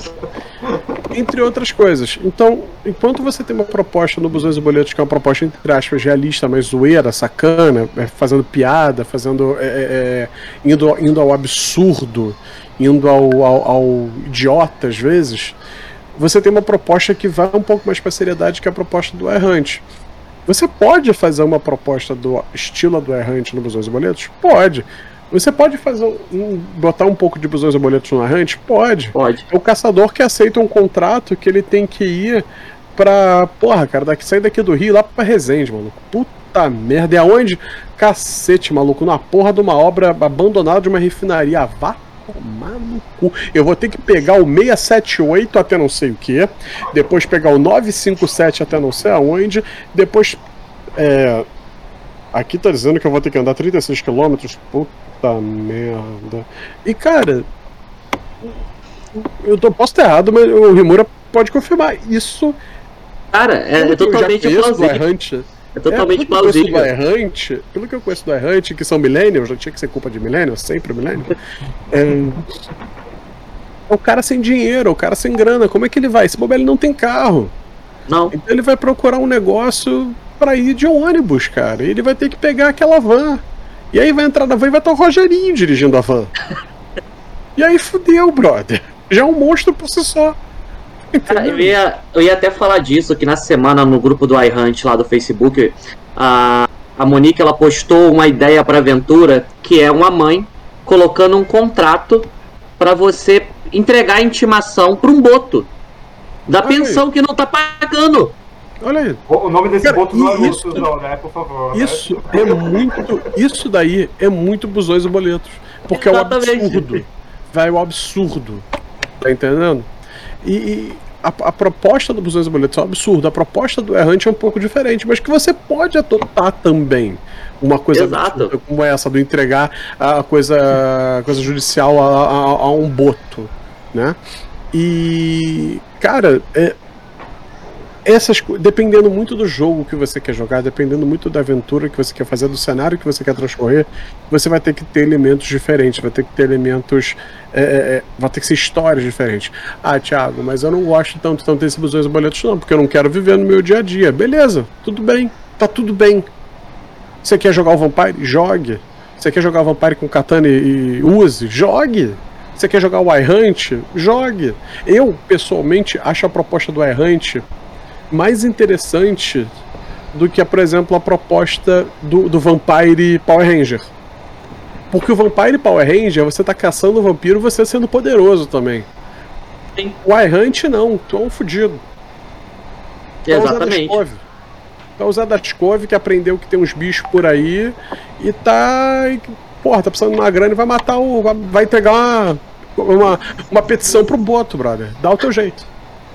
Entre outras coisas. Então, enquanto você tem uma proposta no Busões e Boletos, que é uma proposta, entre aspas, realista, mas zoeira, sacana, é, fazendo piada, fazendo. É, é, é, indo, indo ao absurdo, indo ao, ao, ao idiota às vezes você tem uma proposta que vai um pouco mais para seriedade que a proposta do Errante. Você pode fazer uma proposta do estilo do Errante no Busões e Boletos? Pode. Você pode fazer um, botar um pouco de Busões e Boletos no Errante? Pode. Pode. É o caçador que aceita um contrato que ele tem que ir pra. Porra, cara, daqui, sair daqui do Rio lá pra Resende, maluco. Puta merda. E aonde? Cacete, maluco. Na porra de uma obra abandonada de uma refinaria. Vá tomar no cu. Eu vou ter que pegar o 678 até não sei o que, depois pegar o 957 até não sei aonde, depois. É, aqui tá dizendo que eu vou ter que andar 36 km. Puta merda. E cara. Eu tô, posso estar errado, mas o Rimura pode confirmar. Isso. Cara, é, é totalmente plausível. É totalmente é, plausível. Do Errante, pelo que eu conheço do Errante, que são millennials, já tinha que ser culpa de millennials, sempre millennials. É, é, o cara sem dinheiro, o cara sem grana, como é que ele vai? Esse bobeiro não tem carro. Não. Então ele vai procurar um negócio para ir de ônibus, cara. E ele vai ter que pegar aquela van. E aí vai entrar na van e vai estar o Rogerinho dirigindo a van. e aí fudeu, brother. Já é um monstro por si só. Cara, eu, ia, eu ia até falar disso, que na semana no grupo do iHunt lá do Facebook, a, a Monique ela postou uma ideia para aventura que é uma mãe colocando um contrato para você entregar a intimação para um boto da Olha pensão aí. que não tá pagando. Olha aí. O nome desse Cara, boto não é isso, não, né? Por favor. Né? Isso né? é muito. Isso daí é muito busões e boletos. Porque Exatamente. é o absurdo. Vai o absurdo. Tá entendendo? E, a, a, proposta do Busões Boletos é um absurdo. A proposta do Errante é um pouco diferente, mas que você pode adotar também uma coisa absurda, como essa, do entregar a coisa, a coisa judicial a, a, a, um boto, né? E, cara, é, essas dependendo muito do jogo que você quer jogar, dependendo muito da aventura que você quer fazer, do cenário que você quer transcorrer, você vai ter que ter elementos diferentes, vai ter que ter elementos. É, é, vai ter que ser histórias diferentes. Ah, Thiago, mas eu não gosto tanto, tanto desse busões e boletos, não, porque eu não quero viver no meu dia a dia. Beleza, tudo bem, tá tudo bem. Você quer jogar o Vampire? Jogue. Você quer jogar o Vampire com Katana e, e use? Jogue. Você quer jogar o iHunt? Jogue. Eu, pessoalmente, acho a proposta do iHunt mais interessante do que, por exemplo, a proposta do, do Vampire Power Ranger. Porque o Vampire Power Ranger, você tá caçando o vampiro você sendo poderoso também. Sim. O iHunt não, tu é um fudido. Exatamente. Tá usando a Tkov, que aprendeu que tem uns bichos por aí e tá. Porra, tá precisando de uma grana e vai matar o. Vai entregar uma, uma, uma petição pro Boto, brother. Dá o teu jeito.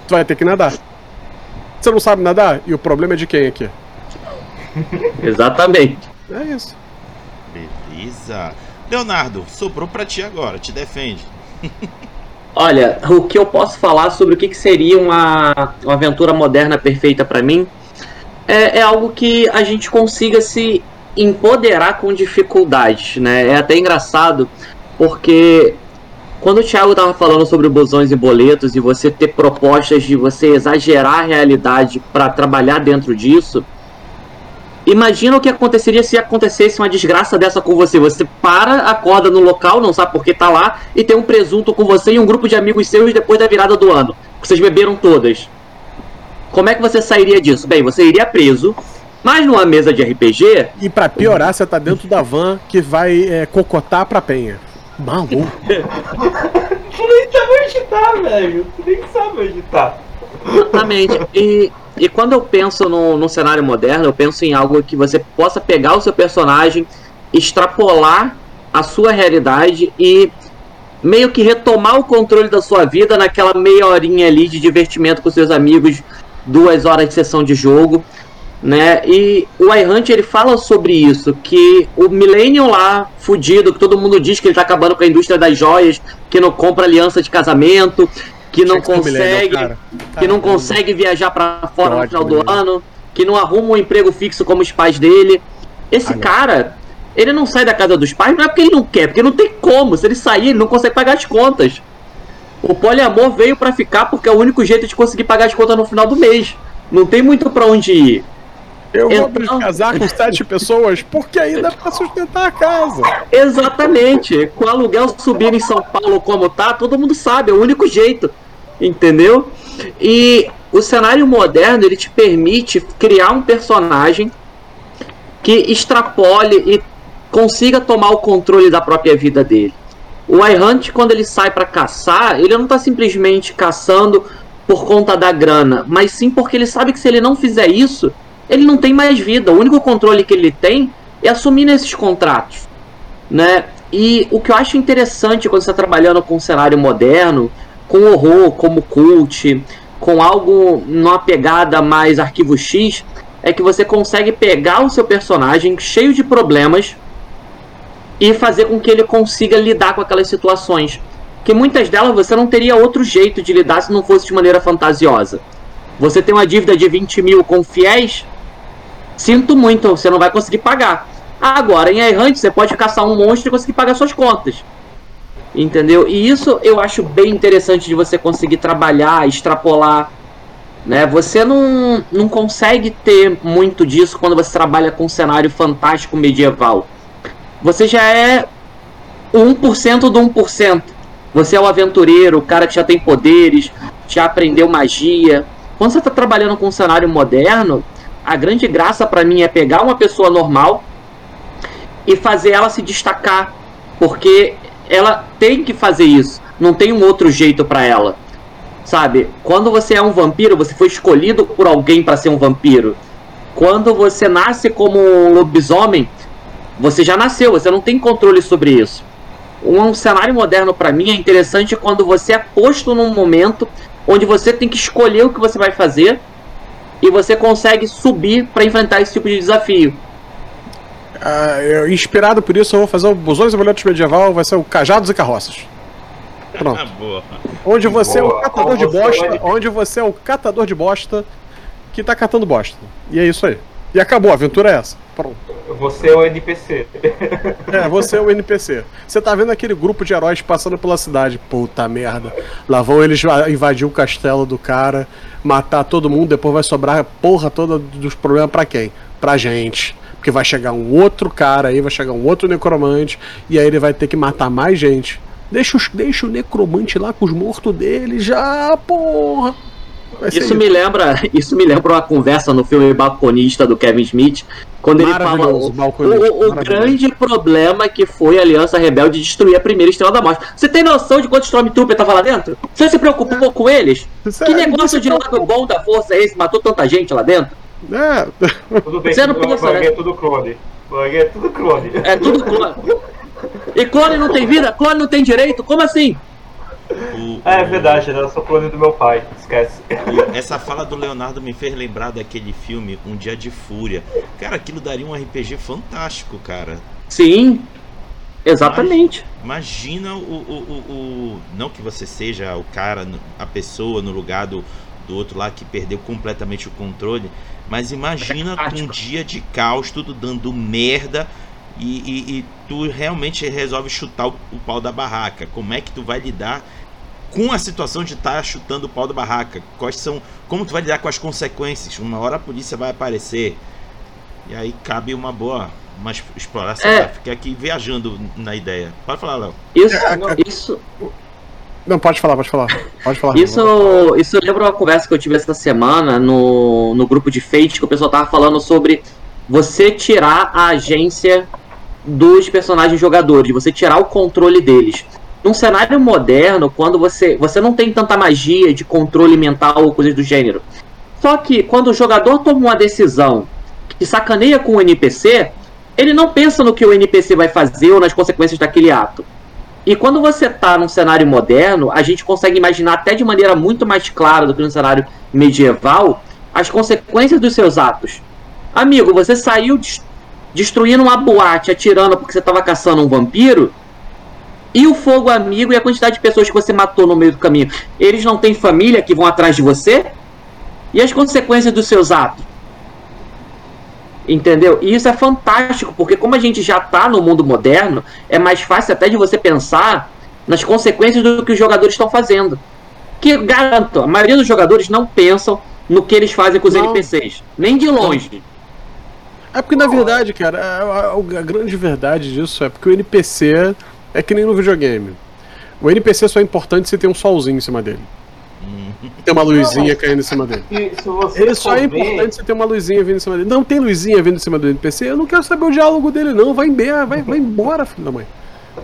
Tu vai ter que nadar. Você não sabe nadar? E o problema é de quem aqui? Exatamente. É isso. Beleza. Leonardo, sobrou pra ti agora, te defende. Olha, o que eu posso falar sobre o que, seria uma, uma aventura moderna perfeita para mim é, é, algo que a gente consiga se empoderar com dificuldades, né? É até engraçado porque quando o Thiago estava falando sobre bosões e boletos e você ter propostas de você exagerar a realidade para trabalhar dentro disso, imagina o que aconteceria se acontecesse uma desgraça dessa com você. Você para, acorda no local, não sabe por que tá lá, e tem um presunto com você e um grupo de amigos seus depois da virada do ano. Vocês beberam todas. Como é que você sairia disso? Bem, você iria preso, mas numa mesa de RPG. E para piorar, você tá dentro da van que vai é, cocotar pra penha. Maluco. tu nem sabe onde tá, velho. Tu nem sabe onde tá. Exatamente. E, e quando eu penso no, no cenário moderno, eu penso em algo que você possa pegar o seu personagem, extrapolar a sua realidade e meio que retomar o controle da sua vida naquela meia horinha ali de divertimento com seus amigos, duas horas de sessão de jogo né? E o iHunt ele fala sobre isso, que o Millennium lá, fudido, que todo mundo diz que ele tá acabando com a indústria das joias, que não compra aliança de casamento, que não consegue, que não consegue viajar para fora no final do ano, que não arruma um emprego fixo como os pais dele. Esse cara, ele não sai da casa dos pais, não é porque ele não quer, porque não tem como. Se ele sair, ele não consegue pagar as contas. O poliamor veio para ficar porque é o único jeito de conseguir pagar as contas no final do mês. Não tem muito para onde ir. Eu vou então... casar com sete pessoas porque aí dá pra sustentar a casa. Exatamente. Com o aluguel subir em São Paulo como tá, todo mundo sabe, é o único jeito. Entendeu? E o cenário moderno ele te permite criar um personagem que extrapole e consiga tomar o controle da própria vida dele. O iHunt, quando ele sai para caçar, ele não está simplesmente caçando por conta da grana, mas sim porque ele sabe que se ele não fizer isso, ele não tem mais vida. O único controle que ele tem é assumir nesses contratos, né? E o que eu acho interessante quando você está trabalhando com um cenário moderno, com horror, como cult, com algo numa pegada mais arquivo X, é que você consegue pegar o seu personagem cheio de problemas e fazer com que ele consiga lidar com aquelas situações. Que muitas delas você não teria outro jeito de lidar se não fosse de maneira fantasiosa. Você tem uma dívida de 20 mil com fiéis, Sinto muito, você não vai conseguir pagar. Agora, em Errante, você pode caçar um monstro e conseguir pagar suas contas. Entendeu? E isso eu acho bem interessante de você conseguir trabalhar, extrapolar. Né? Você não, não consegue ter muito disso quando você trabalha com um cenário fantástico medieval. Você já é 1% do 1%. Você é o aventureiro, o cara que já tem poderes, já aprendeu magia. Quando você está trabalhando com um cenário moderno, a grande graça para mim é pegar uma pessoa normal e fazer ela se destacar, porque ela tem que fazer isso. Não tem um outro jeito para ela. Sabe? Quando você é um vampiro, você foi escolhido por alguém para ser um vampiro. Quando você nasce como um lobisomem, você já nasceu, você não tem controle sobre isso. Um cenário moderno para mim é interessante quando você é posto num momento onde você tem que escolher o que você vai fazer e você consegue subir para enfrentar esse tipo de desafio. Uh, inspirado por isso, eu vou fazer o Busões e Medieval, vai ser o Cajados e Carroças. Pronto. Boa. Onde você Boa. é o catador de bosta, onde você é o catador de bosta que tá catando bosta. E é isso aí. E acabou, a aventura é essa. Pronto. Você é o NPC. É, você é o NPC. Você tá vendo aquele grupo de heróis passando pela cidade. Puta merda. Lá vão eles invadir o castelo do cara, matar todo mundo, depois vai sobrar a porra toda dos problemas pra quem? Pra gente. Porque vai chegar um outro cara aí, vai chegar um outro necromante, e aí ele vai ter que matar mais gente. Deixa, os, deixa o necromante lá com os mortos dele já, porra. Isso me lembra, isso me lembra uma conversa no filme Balconista do Kevin Smith, quando ele fala o, o, o grande problema que foi a Aliança Rebelde destruir a primeira Estrela da Morte. Você tem noção de quantos Stormtrooper tava lá dentro? Você se preocupou é. com eles? Isso que é, negócio de lado bom da força é esse? Matou tanta gente lá dentro? É. Tudo bem, Você não pensa, né? É tudo clone. É tudo clone. É tudo clone. E clone não tem vida? Clone não tem direito? Como assim? O, é, é verdade, eu sou clone do meu pai, esquece. essa fala do Leonardo me fez lembrar daquele filme Um Dia de Fúria. Cara, aquilo daria um RPG fantástico, cara. Sim, exatamente. Imagina o, o, o, o Não que você seja o cara, a pessoa no lugar do, do outro lá que perdeu completamente o controle, mas imagina um dia de caos, tudo dando merda. E, e, e, tu realmente resolve chutar o, o, pau da barraca. Como é que tu vai lidar com a situação de estar tá chutando o pau da barraca. Quais são, como tu vai lidar com as consequências? Uma hora a polícia vai aparecer. E aí cabe uma boa uma exploração. É. Fiquei aqui viajando na ideia. Pode falar, Léo. Isso, isso. Não, pode falar, pode falar. Pode falar. Isso, isso lembra uma conversa que eu tive essa semana no, no grupo de Fate, que o pessoal tava falando sobre você tirar a agência dos personagens jogadores, você tirar o controle deles num cenário moderno, quando você, você não tem tanta magia de controle mental ou coisas do gênero. Só que quando o jogador toma uma decisão que sacaneia com o NPC, ele não pensa no que o NPC vai fazer ou nas consequências daquele ato. E quando você está num cenário moderno, a gente consegue imaginar até de maneira muito mais clara do que no cenário medieval as consequências dos seus atos. Amigo, você saiu destruindo uma boate, atirando porque você estava caçando um vampiro, e o fogo amigo e a quantidade de pessoas que você matou no meio do caminho. Eles não têm família que vão atrás de você? E as consequências dos seus atos? Entendeu? E isso é fantástico, porque como a gente já está no mundo moderno, é mais fácil até de você pensar nas consequências do que os jogadores estão fazendo. Que garanto, a maioria dos jogadores não pensam no que eles fazem com os não. NPCs, nem de longe. É porque na verdade, cara, a, a, a grande verdade disso é porque o NPC é que nem no videogame. O NPC só é importante se tem um solzinho em cima dele. Hum. Tem uma luzinha caindo em cima dele. Ele só é importante se tem uma luzinha vindo em cima dele. Não tem luzinha vindo em cima do NPC, eu não quero saber o diálogo dele, não. Vai embora, vai, vai embora, filho da mãe.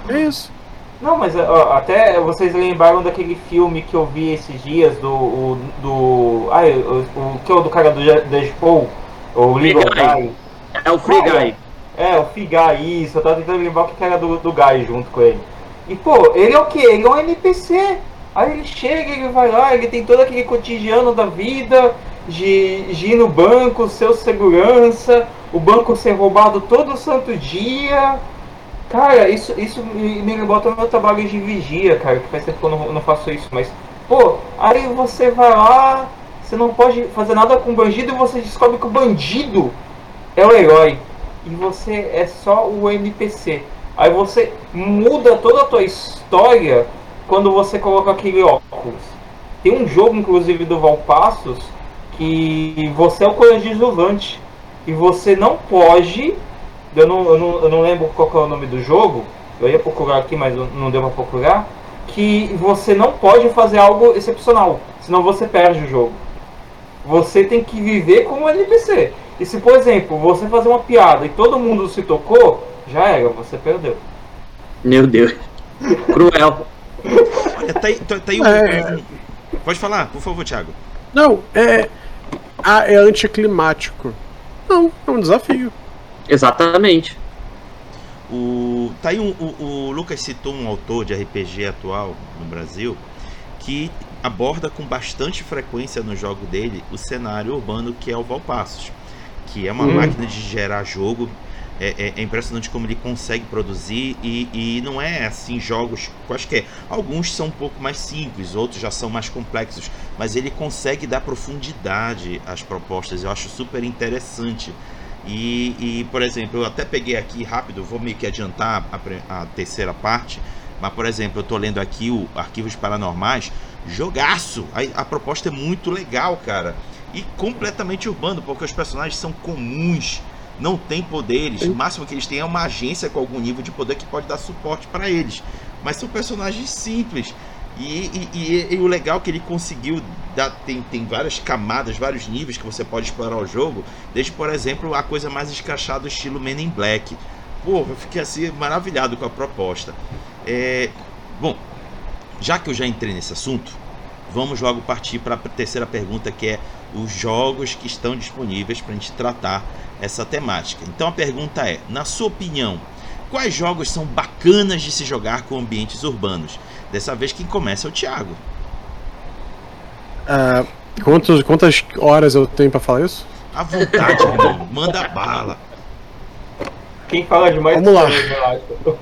É isso. Não, mas ó, até vocês lembraram daquele filme que eu vi esses dias do. o, do. Ai, o, o que é o do cara do Deadpool? O Legal Guy. É o Free Guy. É, o Figai, isso, eu tava tentando lembrar o que era do, do Guy junto com ele. E pô, ele é o que? Ele é um NPC. Aí ele chega, ele vai lá, ele tem todo aquele cotidiano da vida, de, de ir no banco, seu segurança, o banco ser roubado todo santo dia. Cara, isso, isso me, me bota meu trabalho de vigia, cara, que faz tempo que eu não, não faço isso, mas. Pô, aí você vai lá, você não pode fazer nada com o bandido e você descobre que o bandido é o herói e você é só o NPC. Aí você muda toda a tua história quando você coloca aquele óculos. Tem um jogo, inclusive, do Valpassos que você é o coadjuvante e você não pode. Eu não, eu não, eu não lembro qual é o nome do jogo. Eu ia procurar aqui, mas não deu pra procurar. Que você não pode fazer algo excepcional, senão você perde o jogo. Você tem que viver como NPC. E se, por exemplo, você fazer uma piada e todo mundo se tocou, já era, você perdeu. Meu Deus. Cruel. Olha, tá aí, tá, tá aí é... Pode falar, por favor, Thiago. Não, é. Ah, é anticlimático. Não, é um desafio. Exatamente. O, tá aí um, o, o Lucas citou um autor de RPG atual no Brasil que aborda com bastante frequência no jogo dele o cenário urbano que é o Valpassos que é uma hum. máquina de gerar jogo. é, é, é, impressionante como ele consegue produzir e, e não é assim jogos quaisquer. Alguns são um pouco mais simples, outros já são mais complexos, mas ele consegue dar profundidade às propostas. Eu acho super interessante. E, e por exemplo, eu até peguei aqui rápido, vou meio que adiantar a, a terceira parte. Mas, por exemplo, eu estou lendo aqui o Arquivos Paranormais, jogaço! A, a proposta é muito legal, cara. E completamente urbano, porque os personagens são comuns não tem poderes. O máximo que eles têm é uma agência com algum nível de poder que pode dar suporte para eles. Mas são personagens simples. E, e, e, e, o legal é que ele conseguiu dar, tem, tem várias camadas, vários níveis que você pode explorar o jogo. Desde, por exemplo, a coisa mais escrachada, estilo Men in Black. Pô, eu fiquei assim maravilhado com a proposta. É, bom, já que eu já entrei nesse assunto, vamos logo partir para a terceira pergunta, que é os jogos que estão disponíveis para a gente tratar essa temática. Então a pergunta é: na sua opinião, quais jogos são bacanas de se jogar com ambientes urbanos? Dessa vez quem começa é o Thiago. Uh, quantos, quantas horas eu tenho para falar isso? À vontade, irmão. Manda bala. Quem fala demais Vamos lá.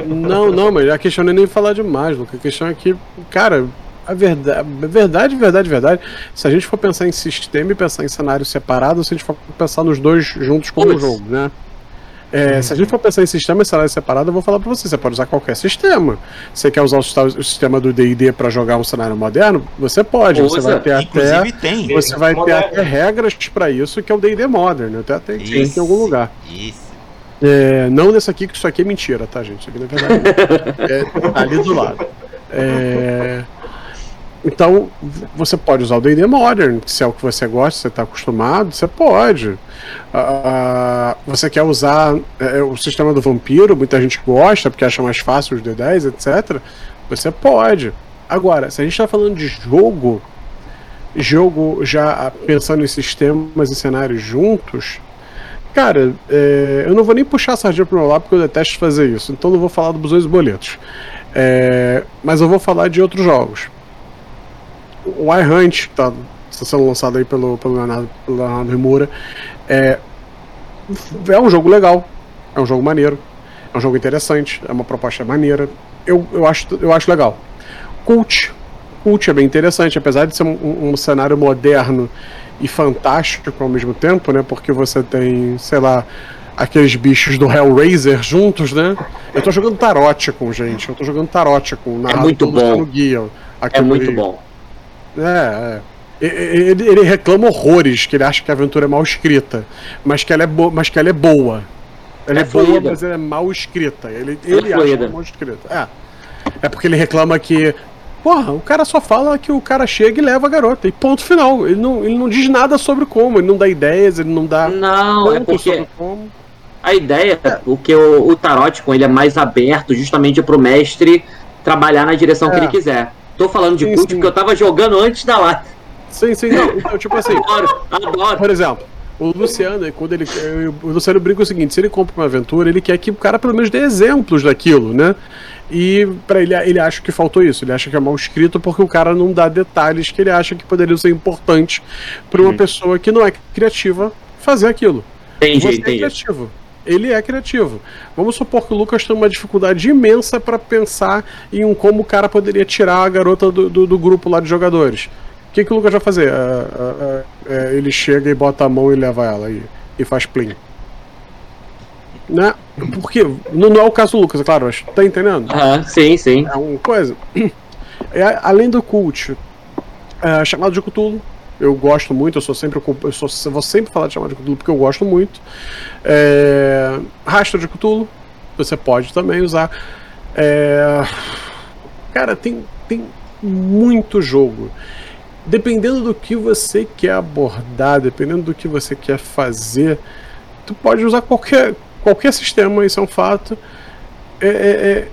Não, não, mas a questão não é nem falar demais, Luca. A questão é que, cara, a verdade, verdade, verdade, verdade. Se a gente for pensar em sistema e pensar em cenários separados, se a gente for pensar nos dois juntos como um jogo, né? É, se a gente for pensar em sistema e cenário separado, eu vou falar para você, você pode usar qualquer sistema. Você quer usar o, sistema do D&D para jogar um cenário moderno? Você pode. Usa. Você vai ter Inclusive até tem. Você vai ter até regras para isso que é o D&D Modern. Até tem, tem em algum lugar. Isso. É, não nesse aqui, que isso aqui é mentira, tá, gente? Isso aqui na verdade é ali do lado. É, então, você pode usar o D&D Modern, se é o que você gosta, você está acostumado, você pode. Uh, você quer usar é, o sistema do vampiro, muita gente gosta, porque acha mais fácil os D10, etc. Você pode. Agora, se a gente está falando de jogo, jogo já pensando em sistemas e cenários juntos, cara, é, eu não vou nem puxar a sardinha pro meu lado porque eu detesto fazer isso, então não vou falar do Busões e Boletos. É, mas eu vou falar de outros jogos o iHunt, que tá, está sendo lançado aí pelo, pelo Leonardo, pelo Leonardo Rimura, é, é um jogo legal, é um jogo maneiro, é um jogo interessante, é uma proposta maneira, eu, eu, acho, eu acho legal. Cult, Cult é bem interessante, apesar de ser um, um cenário moderno e fantástico ao mesmo tempo, né? Porque você tem, sei lá, aqueles bichos do Hellraiser juntos, né? Eu tô jogando Tarote com gente, eu tô jogando Tarote com é muito bom. no guia. É muito bom. É, é. Ele, ele, reclama horrores, que ele acha que a aventura é mal escrita, mas que ela é, bo mas que ela é boa. Ela é, é boa, mas ela é mal escrita. Ele, é ele acha ela mal escrita. É. É porque ele reclama que. Porra, o cara só fala que o cara chega e leva a garota. E ponto final. Ele não, ele não diz nada sobre como, ele não dá ideias, ele não dá. Não, é porque. A ideia, é. porque o, o Tarótico ele é mais aberto justamente pro mestre trabalhar na direção é. que ele quiser. Tô falando de sim, cult sim. porque eu tava jogando antes da live. Sim, sim, não. Então, tipo assim. adoro, adoro. Por exemplo, o Luciano, quando ele. O Luciano brinca o seguinte: se ele compra uma aventura, ele quer que o cara pelo menos dê exemplos daquilo, né? E para ele, ele acha que faltou isso. Ele acha que é mal escrito porque o cara não dá detalhes que ele acha que poderiam ser importantes para uma uhum. pessoa que não é criativa fazer aquilo. Entendi, Você entendi. é criativo ele é criativo. Vamos supor que o Lucas tem uma dificuldade imensa para pensar em um como o cara poderia tirar a garota do, do, do grupo lá de jogadores. O que, que o Lucas vai fazer? É, é, é, ele chega e bota a mão e leva ela e, e faz plim. Né? Porque não, não, é o caso do Lucas, é claro, mas tá entendendo? Ah, sim, sim. É uma coisa. É, além do cult, é, chamado de Cthulhu, eu gosto muito, eu sou sempre eu sou, vou sempre falar de chamada de Cthulhu porque eu gosto muito. É, rastro de Cthulhu, você pode também usar. É, cara, tem, tem muito jogo. Dependendo do que você quer abordar, dependendo do que você quer fazer, tu pode usar qualquer, qualquer sistema, isso é um fato. É, é, é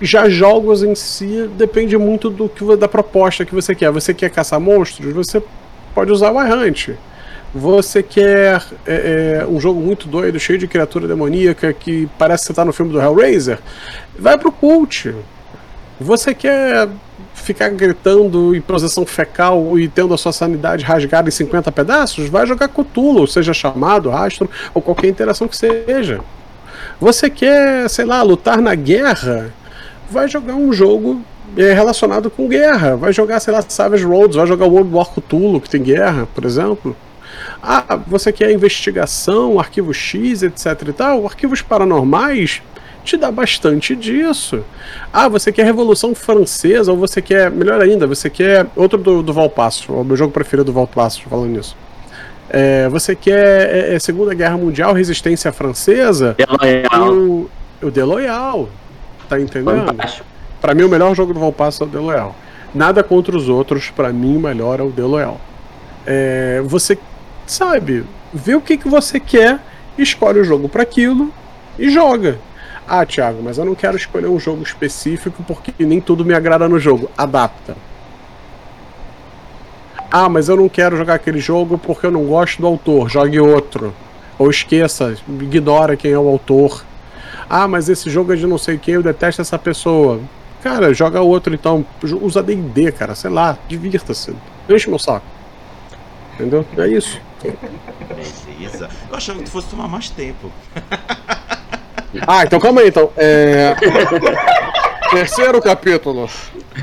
já jogos em si depende muito do que da proposta que você quer. Você quer caçar monstros? Você pode usar o iHunt. Você quer é, é, um jogo muito doido, cheio de criatura demoníaca, que parece que você tá no filme do Hellraiser? Vai pro Cult. Você quer ficar gritando em posição fecal e tendo a sua sanidade rasgada em 50 pedaços? Vai jogar Cthulhu, seja chamado, rastro ou qualquer interação que seja. Você quer, sei lá, lutar na guerra? Vai jogar um jogo é, relacionado com guerra. Vai jogar, sei lá, Savage Roads, vai jogar World War Cthulhu, que tem guerra, por exemplo. Ah, você quer investigação, arquivo X, etc e tal? Arquivos paranormais te dá bastante disso. Ah, você quer Revolução Francesa, ou você quer, melhor ainda, você quer outro do, do Valpasso, o meu jogo preferido do Valpasso, falando nisso. É, você quer é, é, Segunda Guerra Mundial, Resistência Francesa? Deloyal. O, o Deloyal. Tá entendendo? Para mim, o melhor jogo do Valpasso é o Deloyal. Nada contra os outros, para mim, o melhor é o Deloyal. É, você sabe, vê o que, que você quer, escolhe o jogo para aquilo e joga. Ah, Thiago, mas eu não quero escolher um jogo específico porque nem tudo me agrada no jogo. Adapta. Ah, mas eu não quero jogar aquele jogo porque eu não gosto do autor. Jogue outro. Ou esqueça, ignora quem é o autor. Ah, mas esse jogo é de não sei quem, eu detesto essa pessoa. Cara, joga outro então. Usa DD, cara, sei lá, divirta-se. Enche meu saco. Entendeu? É isso. Beleza. Eu achava que tu fosse tomar mais tempo. Ah, então calma aí, então. É... Terceiro capítulo.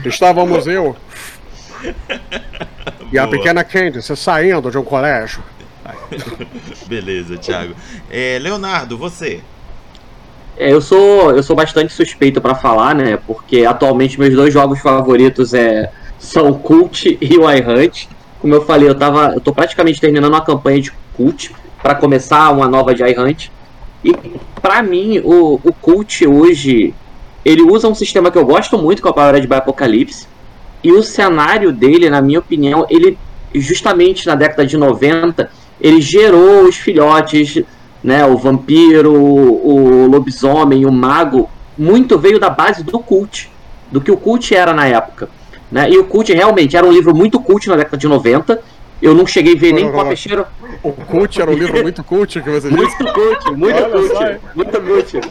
Estávamos eu e a pequena Candice saindo de um colégio. Beleza, Thiago. É, Leonardo, você? É, eu sou eu sou bastante suspeito para falar, né? Porque atualmente meus dois jogos favoritos é são o Cult e o iHunt. Como eu falei, eu tava eu tô praticamente terminando uma campanha de Cult para começar uma nova de iHunt. E para mim, o, o Cult hoje, ele usa um sistema que eu gosto muito, que é o Power by Apocalipse. E o cenário dele, na minha opinião, ele justamente na década de 90, ele gerou os filhotes, né, o vampiro, o, o lobisomem, o mago, muito veio da base do cult, do que o cult era na época. Né? E o cult realmente era um livro muito cult na década de 90, eu não cheguei a ver nem com peixeira. O cult era um livro muito cult que você disse? Muito cult, muito Olha cult, só. muito cult.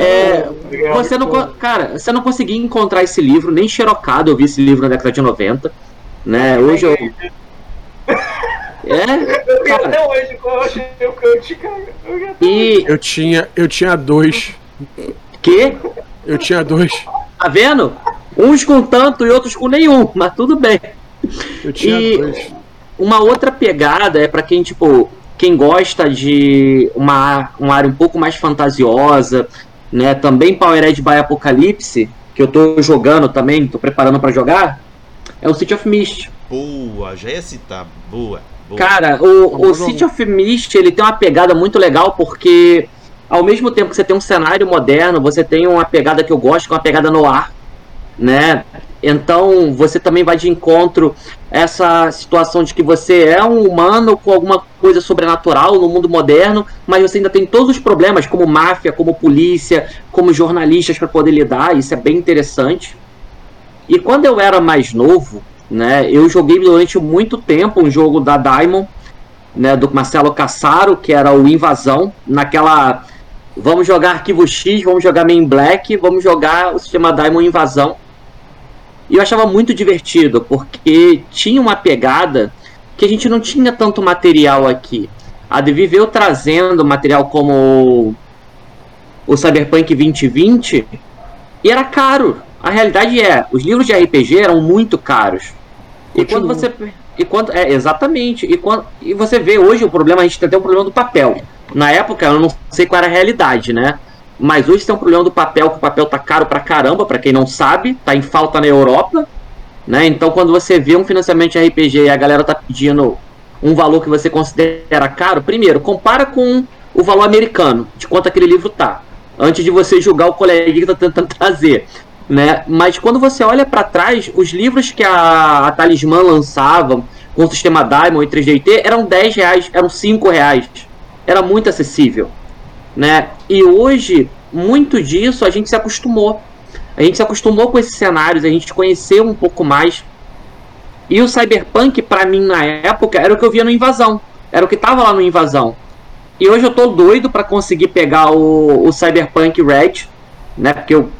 É, você não, cara, você não conseguia encontrar esse livro, nem xerocado, eu vi esse livro na década de 90. Né? Hoje eu. É, cara. Até hoje qual eu achei o cult, cara. E eu tinha, eu tinha dois. Que? Eu tinha dois. Tá vendo? Uns com tanto e outros com nenhum, mas tudo bem. Eu tinha e... dois uma outra pegada é para quem, tipo, quem gosta de uma, uma área um pouco mais fantasiosa, né? Também Powered by Apocalipse, que eu tô jogando também, tô preparando para jogar, é o City of Mist. Boa, já ia citar. Boa. Boa. Cara, o, o City of Mist, ele tem uma pegada muito legal porque ao mesmo tempo que você tem um cenário moderno, você tem uma pegada que eu gosto, que é uma pegada no ar, né? Então você também vai de encontro essa situação de que você é um humano com alguma coisa sobrenatural no mundo moderno, mas você ainda tem todos os problemas, como máfia, como polícia, como jornalistas para poder lidar. Isso é bem interessante. E quando eu era mais novo, né, eu joguei durante muito tempo um jogo da Diamond, né, do Marcelo Cassaro, que era o Invasão, naquela vamos jogar Arquivo X, vamos jogar Main Black, vamos jogar o sistema Diamond Invasão e eu achava muito divertido, porque tinha uma pegada que a gente não tinha tanto material aqui. A Devi veio trazendo material como o Cyberpunk 2020 e era caro. A realidade é, os livros de RPG eram muito caros. E quando você e quando é exatamente e quando e você vê hoje o problema a gente tem até o problema do papel. Na época eu não sei qual era a realidade, né? Mas hoje tem um problema do papel, que o papel tá caro pra caramba, para quem não sabe, tá em falta na Europa, né? Então quando você vê um financiamento de RPG e a galera tá pedindo um valor que você considera caro, primeiro, compara com o valor americano, de quanto aquele livro tá, antes de você julgar o colega que tá tentando trazer, né? Mas quando você olha para trás, os livros que a, a Talismã lançava com o sistema Diamond e 3DT eram 10 reais, eram 5 reais. Era muito acessível né? E hoje, muito disso a gente se acostumou. A gente se acostumou com esses cenários, a gente conheceu um pouco mais. E o Cyberpunk, para mim, na época, era o que eu via no Invasão. Era o que tava lá no Invasão. E hoje eu tô doido para conseguir pegar o, o Cyberpunk Red, né? Porque eu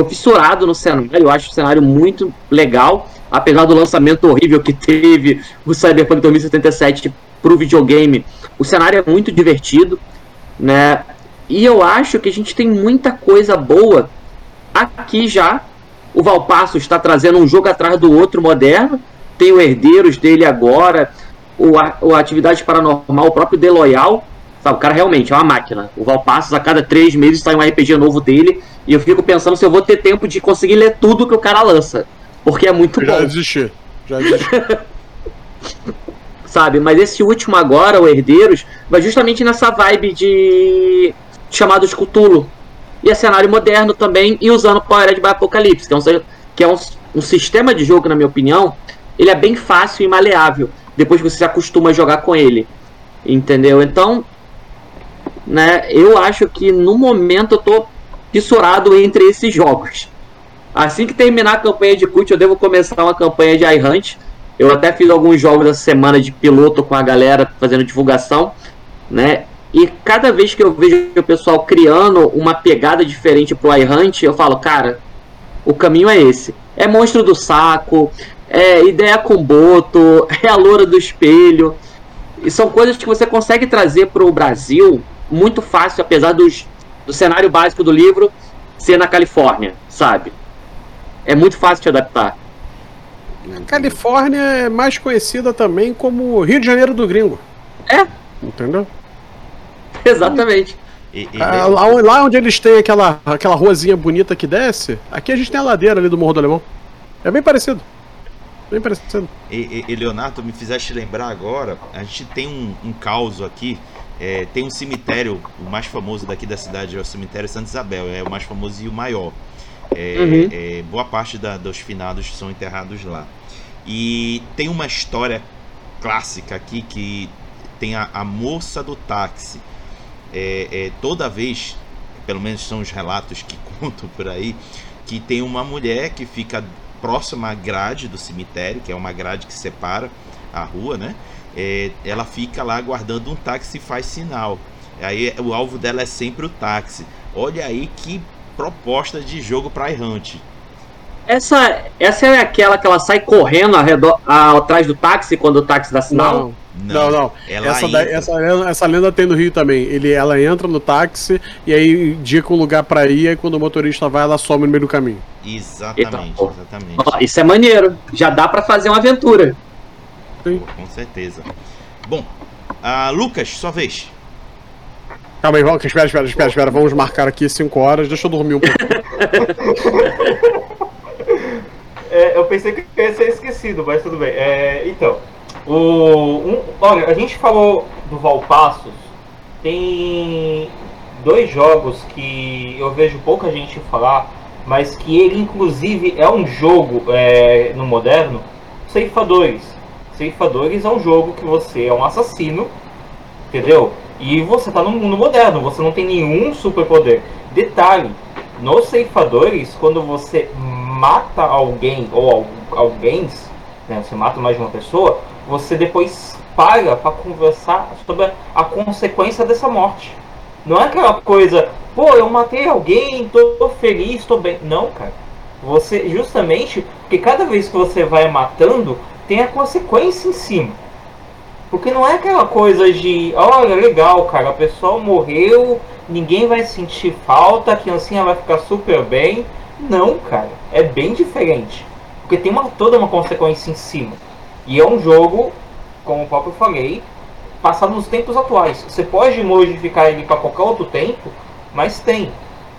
sou fissurado no cenário, eu acho o cenário muito legal. Apesar do lançamento horrível que teve o Cyberpunk 2077 pro videogame, o cenário é muito divertido né? E eu acho que a gente tem muita coisa boa aqui já. O Valpasso está trazendo um jogo atrás do outro moderno. Tem o Herdeiros dele agora, o, a, o Atividade Paranormal, o próprio The Loyal. O cara realmente é uma máquina. O Valpassos, a cada três meses, sai um RPG novo dele. E eu fico pensando se eu vou ter tempo de conseguir ler tudo que o cara lança. Porque é muito Já bom. desisti. Já desisti. sabe? Mas esse último agora, o Herdeiros, vai justamente nessa vibe de chamados Cthulhu. E é cenário moderno também, e usando Powered by Apocalypse, que é, um, que é um, um, sistema de jogo, na minha opinião, ele é bem fácil e maleável, depois que você se acostuma a jogar com ele. Entendeu? Então, né, eu acho que no momento eu tô fissurado entre esses jogos. Assim que terminar a campanha de Cult, eu devo começar uma campanha de iHunt, eu até fiz alguns jogos essa semana de piloto com a galera fazendo divulgação, né? E cada vez que eu vejo o pessoal criando uma pegada diferente pro iHunt, eu falo, cara, o caminho é esse. É monstro do saco, é ideia com boto, é a loura do espelho. E são coisas que você consegue trazer pro Brasil muito fácil, apesar dos, do cenário básico do livro ser na Califórnia, sabe? É muito fácil de adaptar. A Califórnia é mais conhecida também como Rio de Janeiro do Gringo. É. Entendeu? Exatamente. E, e, ah, lá, lá, onde eles têm aquela, aquela ruazinha bonita que desce, aqui a gente tem a ladeira ali do Morro do Alemão. É bem parecido. Bem parecido. E, e Leonardo, me fizeste lembrar agora, a gente tem um, um caos aqui. É, tem um cemitério, o mais famoso daqui da cidade é o cemitério Santa Isabel, é o mais famoso e o maior. É, uhum. é, boa parte da, dos finados são enterrados lá. E tem uma história clássica aqui que tem a, a moça do táxi. É, é, toda vez, pelo menos são os relatos que contam por aí, que tem uma mulher que fica próxima à grade do cemitério, que é uma grade que separa a rua, né? É, ela fica lá guardando um táxi e faz sinal. Aí o alvo dela é sempre o táxi. Olha aí que proposta de jogo para errante. Essa, essa é aquela que ela sai correndo ao redor, atrás do táxi quando o táxi dá sinal? Não, não. não. Essa, essa, essa, lenda tem no Rio também. Ele, ela entra no táxi e aí indica um lugar para ir e quando o motorista vai, ela some no meio do caminho. Exatamente, então, exatamente. isso é maneiro. Já dá para fazer uma aventura. Sim. com certeza. Bom, uh, Lucas, sua vez. Calma aí, vamos, espera, espera, espera, espera. Vamos marcar aqui 5 horas. Deixa eu dormir um pouco. É, eu pensei que ia ser esquecido, mas tudo bem. É, então, o, um, olha, a gente falou do Valpassos. Tem dois jogos que eu vejo pouca gente falar, mas que ele inclusive é um jogo é, no moderno, Ceifadores. É um jogo que você é um assassino, entendeu? E você tá no mundo moderno, você não tem nenhum superpoder. Detalhe, nos ceifadores, quando você mata alguém ou alguém, né, você mata mais de uma pessoa, você depois para para conversar sobre a consequência dessa morte. Não é aquela coisa, pô, eu matei alguém, tô feliz, tô bem. Não, cara. Você justamente, porque cada vez que você vai matando, tem a consequência em cima. Porque não é aquela coisa de, olha, legal, cara, a pessoa morreu, ninguém vai sentir falta, a criancinha vai ficar super bem. Não, cara, é bem diferente. Porque tem uma, toda uma consequência em cima. E é um jogo, como o próprio falei, passado nos tempos atuais. Você pode modificar ele para qualquer outro tempo, mas tem.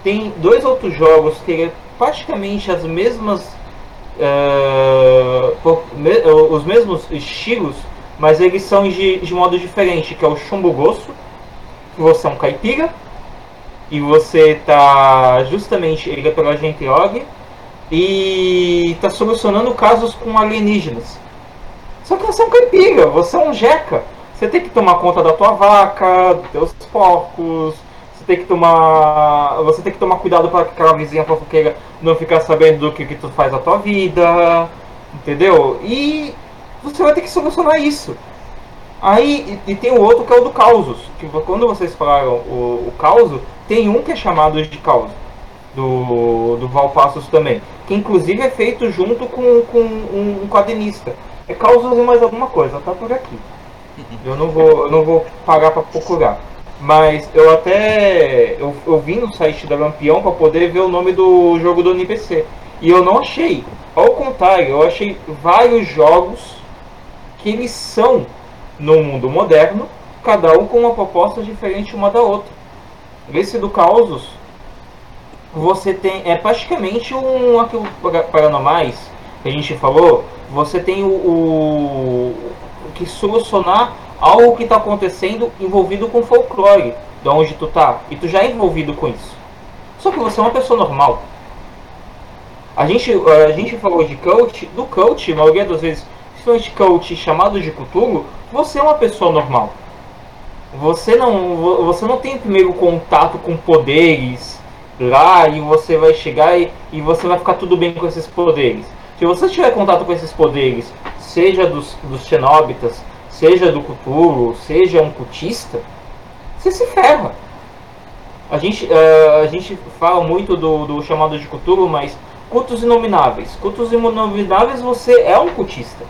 Tem dois outros jogos que é praticamente as mesmas. Uh, os mesmos estilos, mas eles são de, de modo diferente, que é o Chumbo Gosto, que você é um caipira, e você está justamente, ele é pela Agente Og, e está solucionando casos com alienígenas. Só que você é um caipira, você é um jeca. Você tem que tomar conta da tua vaca, dos teus porcos, tem que tomar. Você tem que tomar cuidado para que aquela vizinha fofoqueira não ficar sabendo do que, que tu faz na tua vida. Entendeu? E você vai ter que solucionar isso. Aí e, e tem o outro que é o do causos. Que quando vocês falaram o, o causo, tem um que é chamado de causa, do, do Valpassos também, que inclusive é feito junto com, com um, um quadrinista. É causas e mais alguma coisa, tá por aqui. Eu não vou, eu não vou pagar para procurar. Mas eu até. Eu, eu vim no site da Lampião para poder ver o nome do jogo do NPC. E eu não achei. Ao contrário, eu achei vários jogos que eles são no mundo moderno, cada um com uma proposta diferente uma da outra. Esse do Causos, você tem. É praticamente um aquilo paranormais que a gente falou. Você tem o, o, que solucionar algo que está acontecendo envolvido com folclore, de onde tu tá, e tu já é envolvido com isso. Só que você é uma pessoa normal. A gente, a gente falou de coach, do coach, a maioria das vezes, principalmente coach chamado de Cthulhu, você é uma pessoa normal. Você não, você não tem primeiro contato com poderes lá e você vai chegar e, e você vai ficar tudo bem com esses poderes. Se você tiver contato com esses poderes, seja dos, dos xenóbitas, seja do Cthulhu, seja um cultista, você se ferra. A gente, uh, a gente fala muito do, do chamado de Cthulhu, mas cultos inomináveis. Cultos inomináveis você é um cultista.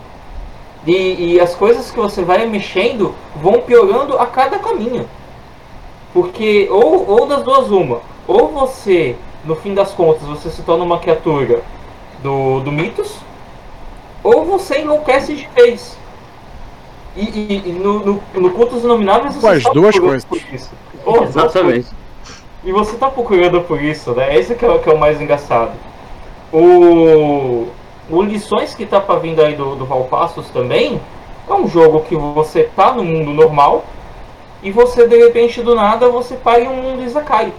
E, e, as coisas que você vai mexendo vão piorando a cada caminho. Porque, ou, ou das duas, uma. Ou você, no fim das contas, você se torna uma criatura do, do mitos, ou você enlouquece de vez. E, e, e no, no, no Cultos Inomináveis você As duas coisas. Oh, Exatamente. E você tá procurando por isso, né? Esse que é, que é o mais engraçado. O, o Lições que tá pra vindo aí do, do Valpassos também é um jogo que você tá no mundo normal e você de repente do nada você para em um mundo Izakai.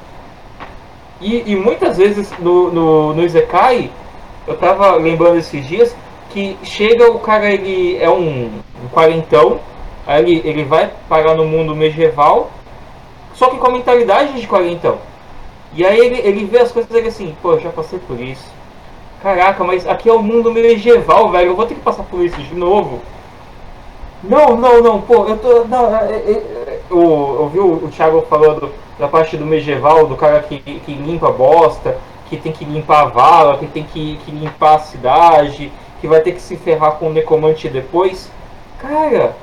E, e muitas vezes no, no, no Izakai, eu tava lembrando esses dias, que chega o cara, ele é um, um quarentão, aí ele, ele vai parar no mundo medieval, só que com a mentalidade de quarentão. E aí ele, ele vê as coisas ele assim, pô, já passei por isso. Caraca, mas aqui é o mundo medieval, velho, eu vou ter que passar por isso de novo. Não, não, não, pô, eu tô. Não, eu, eu vi o, o Thiago falando da parte do medieval, do cara que, que limpa a bosta, que tem que limpar a vala, que tem que, que limpar a cidade, que vai ter que se ferrar com o necromante depois. Cara,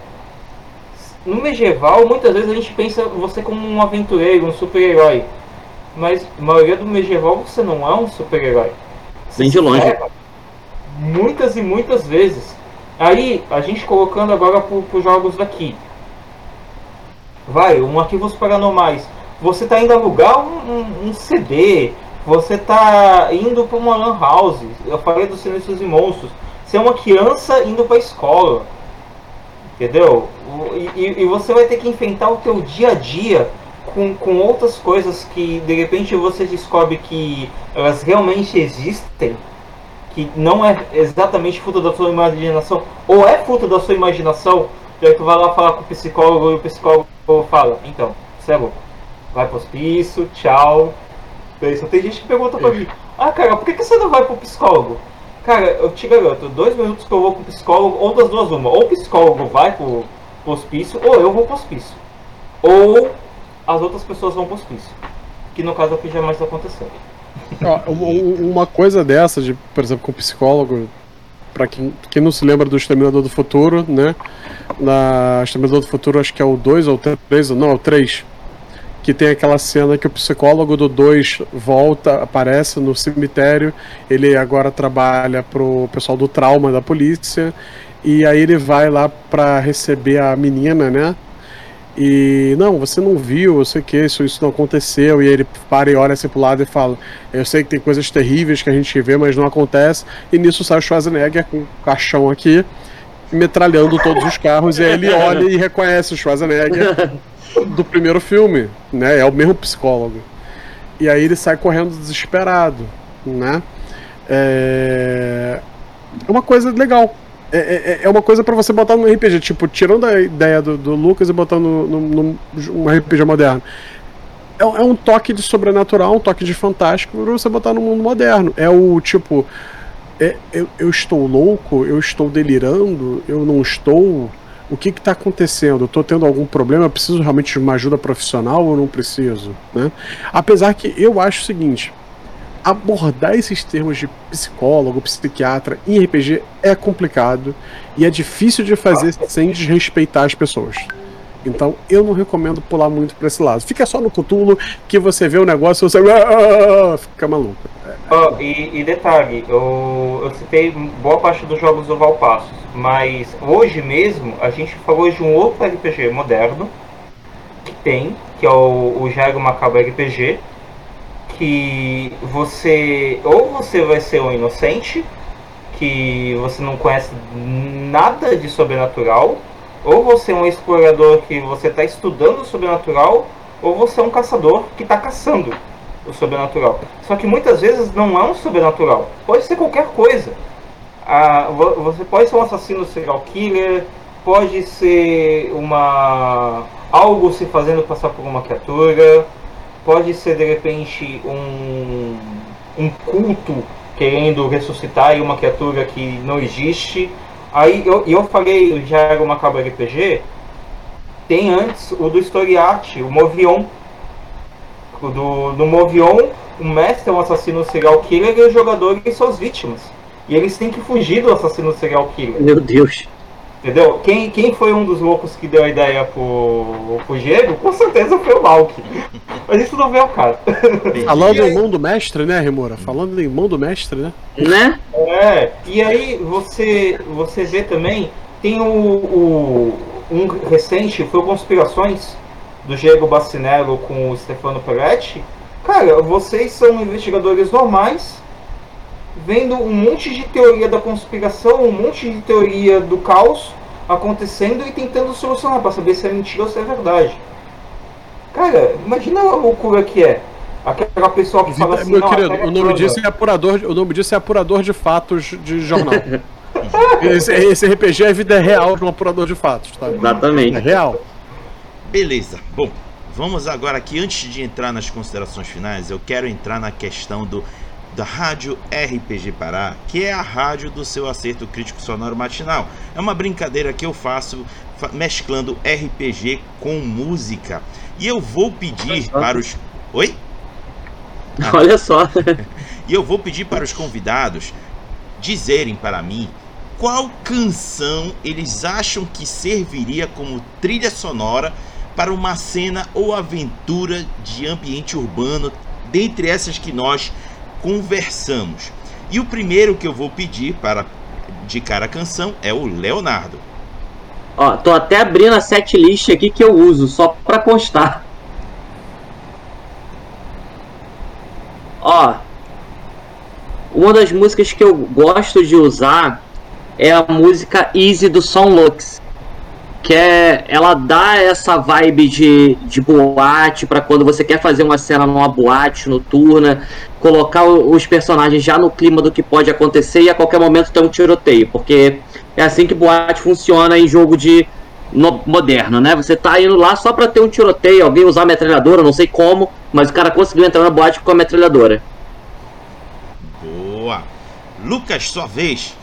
no medieval, muitas vezes a gente pensa você como um aventureiro, um super-herói. Mas a maioria do medieval você não é um super-herói. Bem de longe. Muitas e muitas vezes. Aí, a gente colocando agora para os jogos daqui. Vai, um Arquivos Paranormais. Você está indo alugar um, um, um CD, você está indo para uma lan house. Eu falei dos Silêncios e Monstros. Você é uma criança indo para a escola. Entendeu? E, e, você vai ter que enfrentar o teu dia a dia com, com outras coisas que de repente você descobre que elas realmente existem, que não é exatamente fruto da sua imaginação, ou é fruto da sua imaginação, e aí tu vai lá falar com o psicólogo e o psicólogo fala, então, você é louco, vai pro hospício, tchau. Só tem gente que pergunta pra mim, ah cara, por que, que você não vai pro psicólogo? Cara, eu te garanto, dois minutos que eu vou com o psicólogo, ou das duas uma. Ou o psicólogo vai pro, hospício, ou eu vou pro hospício. Ou as outras pessoas vão pro hospício. Que no caso aqui jamais aconteceu. uma coisa dessa, de, por exemplo, com o psicólogo, para quem, quem não se lembra do Exterminador do Futuro, né? Na Exterminador do Futuro, acho que é o 2 ou o 3, não, é o 3 que tem aquela cena que o psicólogo do 2 volta, aparece no cemitério, ele agora trabalha pro pessoal do trauma da polícia, e aí ele vai lá para receber a menina, né? E não, você não viu, eu sei que isso, isso não aconteceu. E ele para e olha assim pro lado e fala: Eu sei que tem coisas terríveis que a gente vê, mas não acontece. E nisso sai o Schwarzenegger com o caixão aqui, metralhando todos os carros. E aí ele olha e reconhece o Schwarzenegger do primeiro filme, né? É o mesmo psicólogo. E aí ele sai correndo desesperado, né? É, é uma coisa legal. É, é, é uma coisa para você botar no RPG, tipo, tirando a ideia do, do Lucas e botando no RPG moderno. É, é, um toque de sobrenatural, um toque de fantástico pra você botar no mundo moderno. É o tipo. É, eu, eu estou louco, eu estou delirando, eu não estou o que está acontecendo? Estou tendo algum problema? Eu preciso realmente de uma ajuda profissional ou não preciso? Né? Apesar que eu acho o seguinte: abordar esses termos de psicólogo, psiquiatra em RPG é complicado e é difícil de fazer sem desrespeitar as pessoas. Então eu não recomendo pular muito pra esse lado. Fica só no Cthulhu que você vê o negócio e você ah, fica maluco. Oh, e, e, detalhe, eu, eu citei boa parte dos jogos do Valpassos, mas hoje mesmo a gente falou de um outro RPG moderno que tem, que é o, o Macabro RPG, que você ou você vai ser um inocente, que você não conhece nada de sobrenatural, ou você é um explorador que você está estudando o sobrenatural, ou você é um caçador que está caçando o sobrenatural. Só que muitas vezes não é um sobrenatural, pode ser qualquer coisa. Ah, você pode ser um assassino serial killer, pode ser uma algo se fazendo passar por uma criatura, pode ser de repente um, um culto querendo ressuscitar uma criatura que não existe. Aí eu, eu falei já era uma cabra RPG. Tem antes o do Story Art, o Movion. O do, do Movion, o mestre é um assassino serial killer e os jogadores são as vítimas. E eles têm que fugir do assassino serial killer. Meu Deus. Entendeu? Quem, quem foi um dos loucos que deu a ideia pro, pro Diego, com certeza foi o Malk. Mas isso não veio ao caso. Falando em mão do mestre, né, Remora? Falando em mão do mestre, né? Né? É, e aí você, você vê também, tem o, o um recente, foi Conspirações, do Diego Bacinello com o Stefano Peretti. Cara, vocês são investigadores normais, vendo um monte de teoria da conspiração, um monte de teoria do caos acontecendo e tentando solucionar para saber se é mentira ou se é verdade. Cara, imagina a loucura que é. Aquela pessoa que fala assim, meu querido, o nome disso é apurador, o nome disso é apurador de fatos de jornal. esse, esse, RPG é vida real de um apurador de fatos, tá? Exatamente. É real. Beleza. Bom, vamos agora aqui antes de entrar nas considerações finais, eu quero entrar na questão do da Rádio RPG Pará, que é a rádio do seu acerto crítico sonoro matinal. É uma brincadeira que eu faço mesclando RPG com música. E eu vou pedir para os. Oi? Ah. Olha só. e eu vou pedir para os convidados dizerem para mim qual canção eles acham que serviria como trilha sonora para uma cena ou aventura de ambiente urbano, dentre essas que nós conversamos. E o primeiro que eu vou pedir para indicar a canção é o Leonardo. Ó, tô até abrindo a setlist aqui que eu uso, só para constar. Ó, uma das músicas que eu gosto de usar é a música Easy do Son Lux que é, ela dá essa vibe de, de boate para quando você quer fazer uma cena numa boate noturna, colocar os personagens já no clima do que pode acontecer e a qualquer momento ter um tiroteio, porque é assim que boate funciona em jogo de no, moderno, né? Você tá indo lá só para ter um tiroteio, alguém usar a metralhadora, não sei como, mas o cara conseguiu entrar na boate com a metralhadora. Boa. Lucas, sua vez.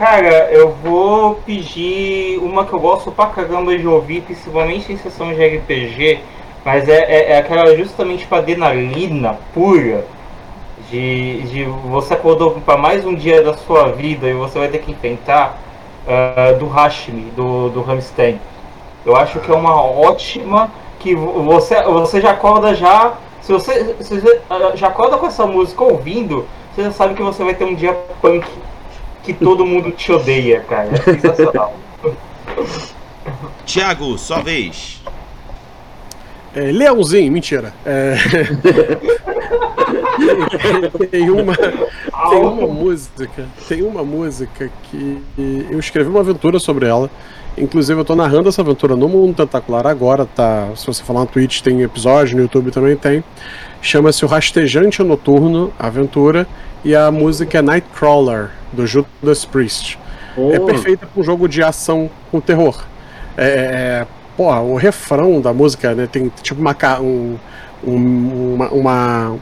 Cara, eu vou pedir uma que eu gosto pra caramba de ouvir, principalmente em sessão de RPG, mas é, é, é aquela justamente pra adrenalina pura. De, de você acordou para mais um dia da sua vida e você vai ter que enfrentar uh, do Hashmi, do, do Ramstein. Eu acho que é uma ótima que você, você já acorda já. Se você, se você ah, já acorda com essa música ouvindo, você já sabe que você vai ter um dia punk que todo mundo te odeia, cara. É sensacional. Tiago, sua vez. É, Leãozinho, mentira. É... tem, uma, tem uma música, tem uma música que eu escrevi uma aventura sobre ela. Inclusive eu tô narrando essa aventura no Mundo Tentacular agora, tá? Se você falar no Twitch tem episódio, no YouTube também tem. Chama-se O Rastejante Noturno, Aventura, e a música é Nightcrawler, do Judas Priest. Oh. É perfeita para um jogo de ação com terror. É, é, porra, o refrão da música né, tem tipo uma, um, um, uma, uma,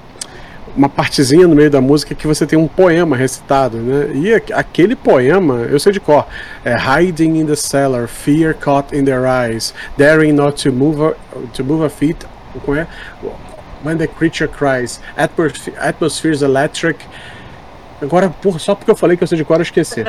uma, partezinha no meio da música que você tem um poema recitado, né? E aquele poema, eu sei de cor, é Hiding in the cellar, fear caught in their eyes, daring not to move a, to move a feet, como é? When the creature cries, atmosphere, atmosphere's electric, Agora, porra, só porque eu falei que eu sei de cor, eu esqueci.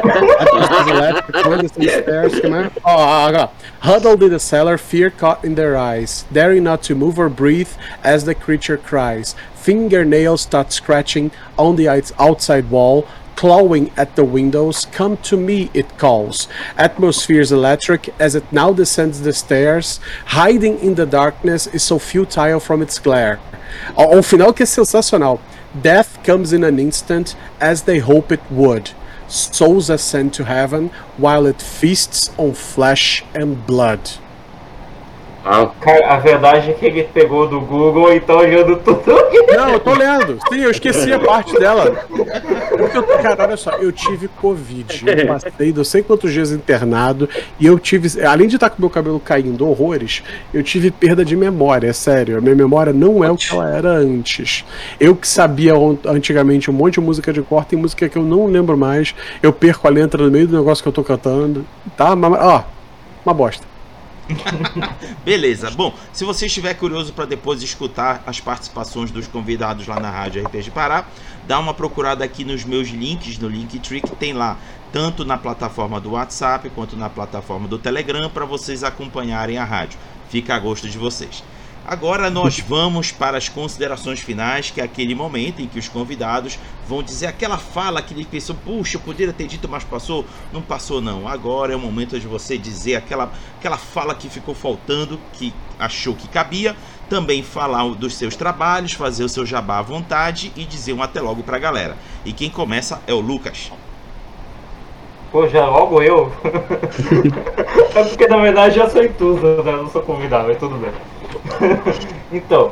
oh, Huddled in the cellar, fear caught in their eyes, daring not to move or breathe as the creature cries. Fingernails start scratching on the outside wall, clawing at the windows. Come to me, it calls. Atmosphere's electric as it now descends the stairs. Hiding in the darkness is so futile from its glare. Ao final que é sensacional. Death comes in an instant as they hope it would. Souls ascend to heaven while it feasts on flesh and blood. Ah. a verdade é que ele pegou do Google e tá olhando tudo. Não, eu tô lendo. Sim, eu esqueci a parte dela. Porque eu, cara, olha só, eu tive Covid. Eu passei não sei quantos dias internado. E eu tive, além de estar com meu cabelo caindo horrores, eu tive perda de memória, é sério. A minha memória não é o que ela era antes. Eu que sabia antigamente um monte de música de cor, tem música que eu não lembro mais. Eu perco a letra no meio do negócio que eu tô cantando. Tá? Ó, uma bosta. Beleza. Bom, se você estiver curioso para depois escutar as participações dos convidados lá na Rádio RPG Pará, dá uma procurada aqui nos meus links, no Linktree, que tem lá tanto na plataforma do WhatsApp quanto na plataforma do Telegram para vocês acompanharem a rádio. Fica a gosto de vocês. Agora nós vamos para as considerações finais, que é aquele momento em que os convidados vão dizer aquela fala que ele pensou, puxa, eu poderia ter dito, mas passou. Não passou, não. Agora é o momento de você dizer aquela, aquela fala que ficou faltando, que achou que cabia. Também falar dos seus trabalhos, fazer o seu jabá à vontade e dizer um até logo para a galera. E quem começa é o Lucas. Pô, já logo eu? é porque na verdade já sou tudo, né? não sou convidado, mas tudo bem. então,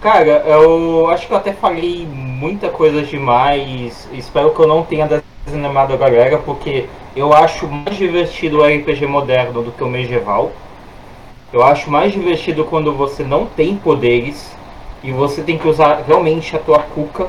cara, eu acho que eu até falei muita coisa demais. Espero que eu não tenha desanimado a galera, porque eu acho mais divertido o RPG moderno do que o medieval. Eu acho mais divertido quando você não tem poderes e você tem que usar realmente a tua cuca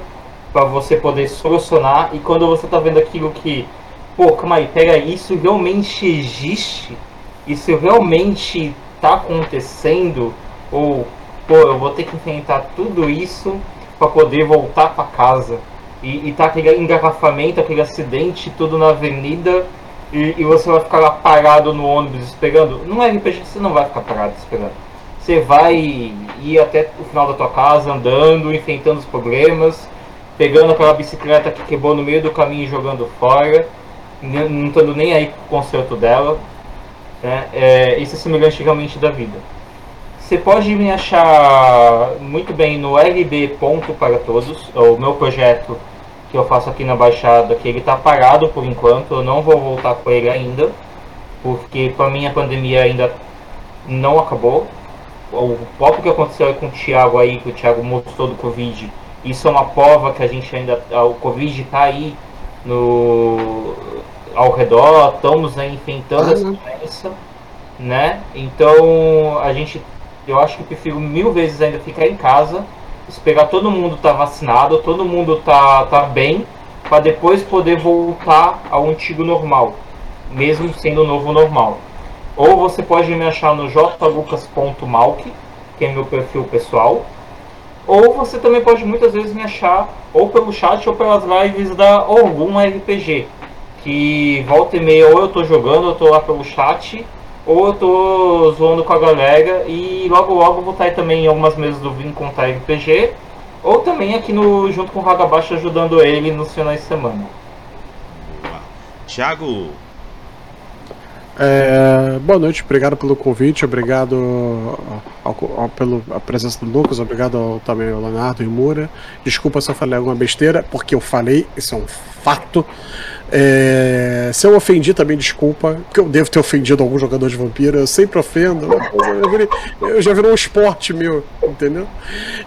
para você poder solucionar. E quando você tá vendo aquilo que, pô, calma aí, pega isso realmente existe, isso realmente está acontecendo ou pô, eu vou ter que enfrentar tudo isso para poder voltar para casa e, e tá aquele engarrafamento, aquele acidente tudo na avenida e, e, você vai ficar lá parado no ônibus esperando. Não é RPG, você não vai ficar parado esperando. Você vai ir até o final da tua casa andando, enfrentando os problemas, pegando aquela bicicleta que quebrou no meio do caminho e jogando fora, não estando nem aí com o conserto dela. Né? É, isso é semelhante realmente da vida. Você pode me achar muito bem no LB Ponto para Todos, o meu projeto que eu faço aqui na Baixada, que ele está parado por enquanto, eu não vou voltar com ele ainda, porque para mim a pandemia ainda não acabou. O próprio que aconteceu com o Thiago aí, que o Thiago mostrou do Covid, isso é uma prova que a gente ainda. O Covid está aí no, ao redor, estamos aí enfrentando essa doença, né? Então a gente, eu acho que prefiro mil vezes ainda ficar em casa, esperar todo mundo tá vacinado, todo mundo tá, tá bem, para depois poder voltar ao antigo normal, mesmo sendo o novo normal. Ou você pode me achar no jlucas.malk, que é meu perfil pessoal. Ou você também pode muitas vezes me achar ou pelo chat ou pelas lives da algum RPG que volta e meia ou eu tô jogando, eu tô lá pelo chat, ou eu tô zoando com a galera e logo logo vou estar aí também em algumas mesas do Vim Contar RPG, ou também aqui no junto com o Ragabaixo ajudando ele nos finais de semana. Thiago, é, boa noite, obrigado pelo convite, obrigado ao, ao, pelo a presença do Lucas, obrigado ao, também ao Leonardo e Mura. Desculpa se eu falei alguma besteira, porque eu falei, isso é um fato. É, se eu ofendi também, desculpa, porque eu devo ter ofendido algum jogador de vampiro, eu sempre ofendo, eu, já virou um esporte meu, entendeu?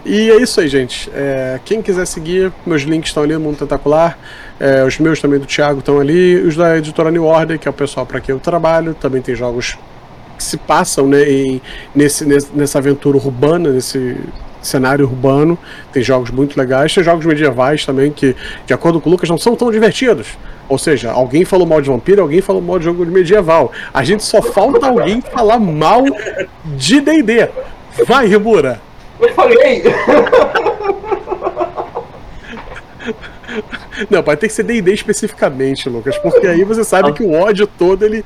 E é isso aí, gente. É, quem quiser seguir, meus links estão ali no Mundo Tentacular, é, os meus também do Thiago estão ali, os da editora New Order, que é o pessoal para quem eu trabalho, também tem jogos que se passam né, em, nesse, nessa aventura urbana, nesse cenário urbano. Tem jogos muito legais, tem jogos medievais também que, de acordo com o Lucas, não são tão divertidos. Ou seja, alguém falou mal de vampiro, alguém falou mal de jogo medieval. A gente só falta alguém falar mal de D&D. Vai, Rimura! Eu falei! Não, pode ter que ser D&D especificamente, Lucas, porque aí você sabe que o ódio todo, ele...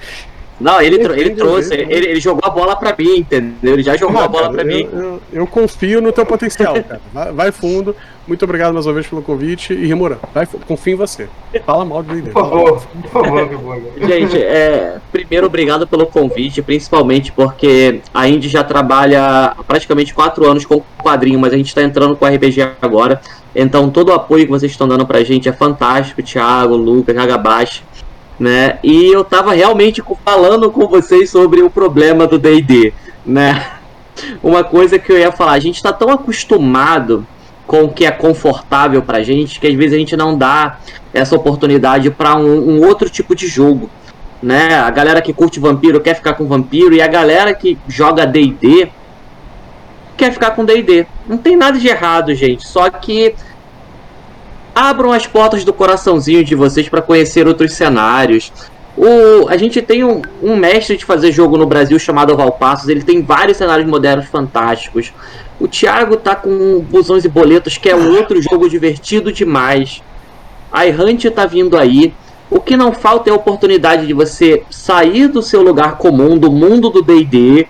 Não, ele, ele trouxe, ele, ele, jogou a bola pra mim, entendeu? Ele já jogou ah, a bola cara, pra eu, mim. Eu, eu, confio no teu potencial, cara. Vai, vai, fundo. Muito obrigado mais uma vez pelo convite. E Rimura, vai, confio em você. Fala mal do D&D. Por favor, por favor. Gente, é, primeiro, obrigado pelo convite, principalmente porque a Indy já trabalha praticamente quatro anos com quadrinho, mas a gente tá entrando com RPG agora. Então todo o apoio que vocês estão dando pra gente é fantástico, Thiago, Lucas, Hagabashi, né? E eu tava realmente falando com vocês sobre o problema do D&D, né? Uma coisa que eu ia falar, a gente tá tão acostumado com o que é confortável pra gente que às vezes a gente não dá essa oportunidade para um, um outro tipo de jogo, né? A galera que curte vampiro quer ficar com vampiro e a galera que joga D&D quer ficar com D&D. Não tem nada de errado, gente. Só que abram as portas do coraçãozinho de vocês para conhecer outros cenários. O, a gente tem um, um, mestre de fazer jogo no Brasil chamado Valpassos. Ele tem vários cenários modernos fantásticos. O Thiago tá com Busões e Boletos, que é um outro jogo divertido demais. A Errante tá vindo aí. O que não falta é a oportunidade de você sair do seu lugar comum, do mundo do D&D,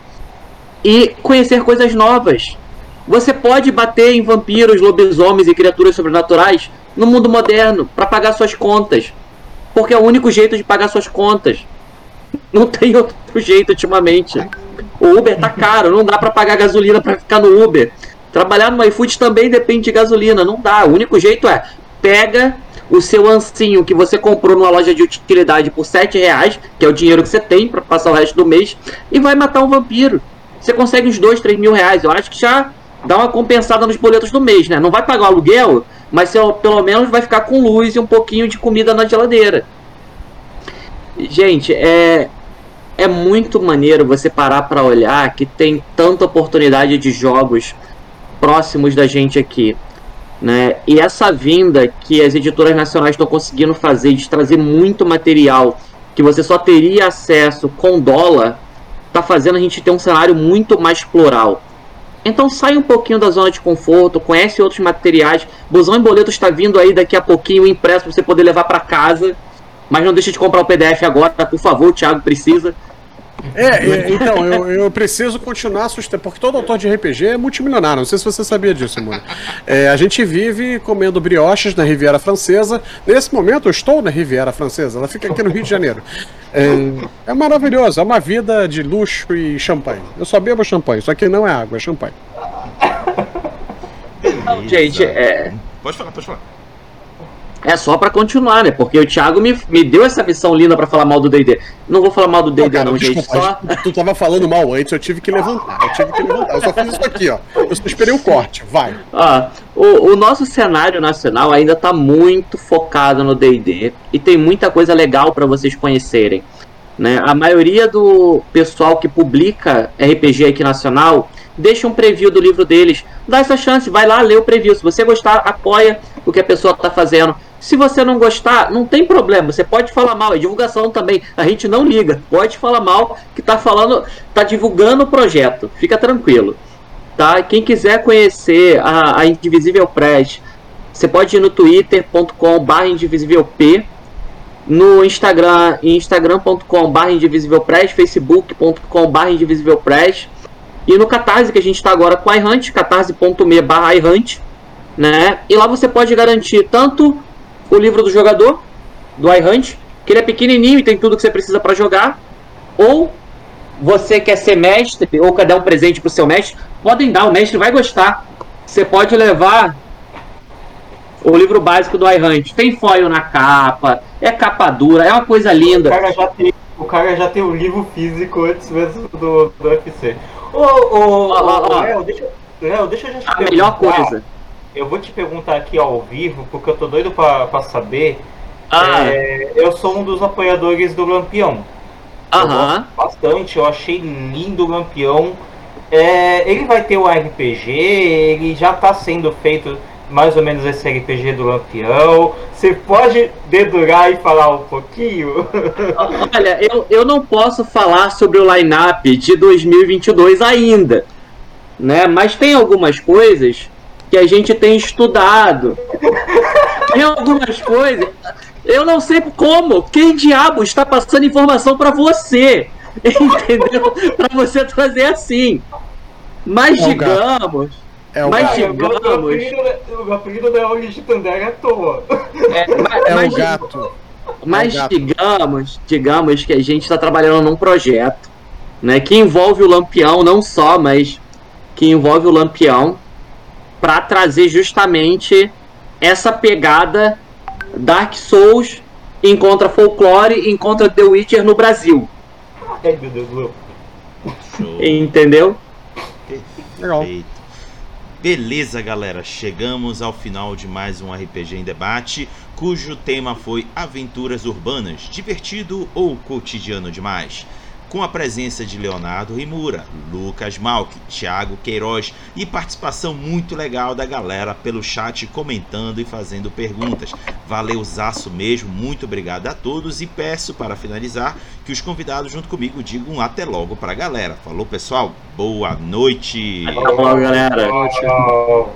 e conhecer coisas novas. Você pode bater em vampiros, lobisomens e criaturas sobrenaturais no mundo moderno para pagar suas contas. Porque é o único jeito de pagar suas contas. Não tem outro jeito ultimamente. O Uber tá caro, não dá para pagar gasolina para ficar no Uber. Trabalhar no iFood também depende de gasolina, não dá. O único jeito é pega o seu ancinho que você comprou numa loja de utilidade por 7 reais, que é o dinheiro que você tem para passar o resto do mês, e vai matar um vampiro você consegue uns 2, 3 mil reais. Eu acho que já dá uma compensada nos boletos do mês, né? Não vai pagar o aluguel, mas pelo menos vai ficar com luz e um pouquinho de comida na geladeira. Gente, é, é muito maneiro você parar para olhar que tem tanta oportunidade de jogos próximos da gente aqui. Né? E essa vinda que as editoras nacionais estão conseguindo fazer de trazer muito material que você só teria acesso com dólar está fazendo a gente ter um cenário muito mais plural. Então sai um pouquinho da zona de conforto, conhece outros materiais. Busão e boleto está vindo aí daqui a pouquinho impresso para você poder levar para casa. Mas não deixe de comprar o PDF agora, por favor, o Thiago precisa. É, é então, eu, eu, preciso continuar sustentando, porque todo autor de RPG é multimilionário, não sei se você sabia disso, mano. É, a gente vive comendo brioches na Riviera Francesa. Nesse momento eu estou na Riviera Francesa, ela fica aqui no Rio de Janeiro. É, é maravilhoso, é uma vida de luxo e champanhe. Eu só bebo champanhe, só que não é água, é champanhe. Beleza. Gente, é. Pode falar, pode falar. É só para continuar, né? Porque o Thiago me, me deu essa missão linda para falar mal do D&D. Não vou falar mal do D&D não, não gente. Só... Tu tava falando mal antes, eu tive que levantar. Eu tive que levantar. Eu só fiz isso aqui, ó. Eu só esperei o corte. Vai. Ah, o, o nosso cenário nacional ainda tá muito focado no D&D e tem muita coisa legal para vocês conhecerem. Né? A maioria do pessoal que publica RPG aqui nacional deixa um preview do livro deles. Dá essa chance, vai lá ler o preview. Se você gostar, apoia o que a pessoa está fazendo. Se você não gostar, não tem problema. Você pode falar mal. É divulgação também. A gente não liga. Pode falar mal que tá falando, tá divulgando o projeto. Fica tranquilo. Tá? Quem quiser conhecer a, a Indivisível Press, você pode ir no twitter.com.br indivisívelp, no Instagram, instagram.com.br indivisívelpress, facebook.com.br indivisívelpress e no Catarse, que a gente está agora com a iHunt, catarse.me barra iHunt, né? E lá você pode garantir tanto o livro do jogador, do iHunt, que ele é pequenininho e tem tudo que você precisa para jogar, ou você quer ser mestre ou quer dar um presente pro seu mestre, podem dar, o mestre vai gostar. Você pode levar o livro básico do iHunt. Tem foil na capa, é capa dura, é uma coisa linda. O cara já tem o, cara já tem o livro físico antes mesmo do, do UFC. Ô, ô, ô, Léo, deixa, Léo, deixa eu já A melhor coisa. Eu vou te perguntar aqui ao vivo, porque eu tô doido pra, pra saber. Ah. É, eu sou um dos apoiadores do Lampião. Aham. Bastante, eu achei lindo o Lampião. É, ele vai ter o RPG, ele já tá sendo feito mais ou menos esse RPG do Lampião. Você pode dedurar e falar um pouquinho? Olha, eu, eu não posso falar sobre o line-up de 2022 ainda, né? Mas tem algumas coisas que a gente tem estudado. tem algumas coisas. Eu não sei como. Quem diabo está passando informação para você? Entendeu? Para você trazer assim. Mas É o digamos. É o Mas gato. digamos- Meu apelido, é o de Tandera à toa. É, mas, É mas o gato. Mas É o gato. digamos, digamos que a gente está trabalhando num projeto, né, que envolve o Lampião não só, mas que envolve o Lampião para trazer justamente essa pegada Dark Souls encontra folclore, encontra The Witcher no Brasil, Ai, meu Deus do céu. Show. entendeu? Legal. Perfeito. Beleza, galera. Chegamos ao final de mais um RPG em debate, cujo tema foi Aventuras Urbanas, divertido ou cotidiano demais. Com a presença de Leonardo Rimura, Lucas Malk, Thiago Queiroz e participação muito legal da galera pelo chat comentando e fazendo perguntas. Valeuzaço mesmo, muito obrigado a todos e peço para finalizar que os convidados junto comigo digam até logo para a galera. Falou pessoal, boa noite! Falou, galera. Tchau.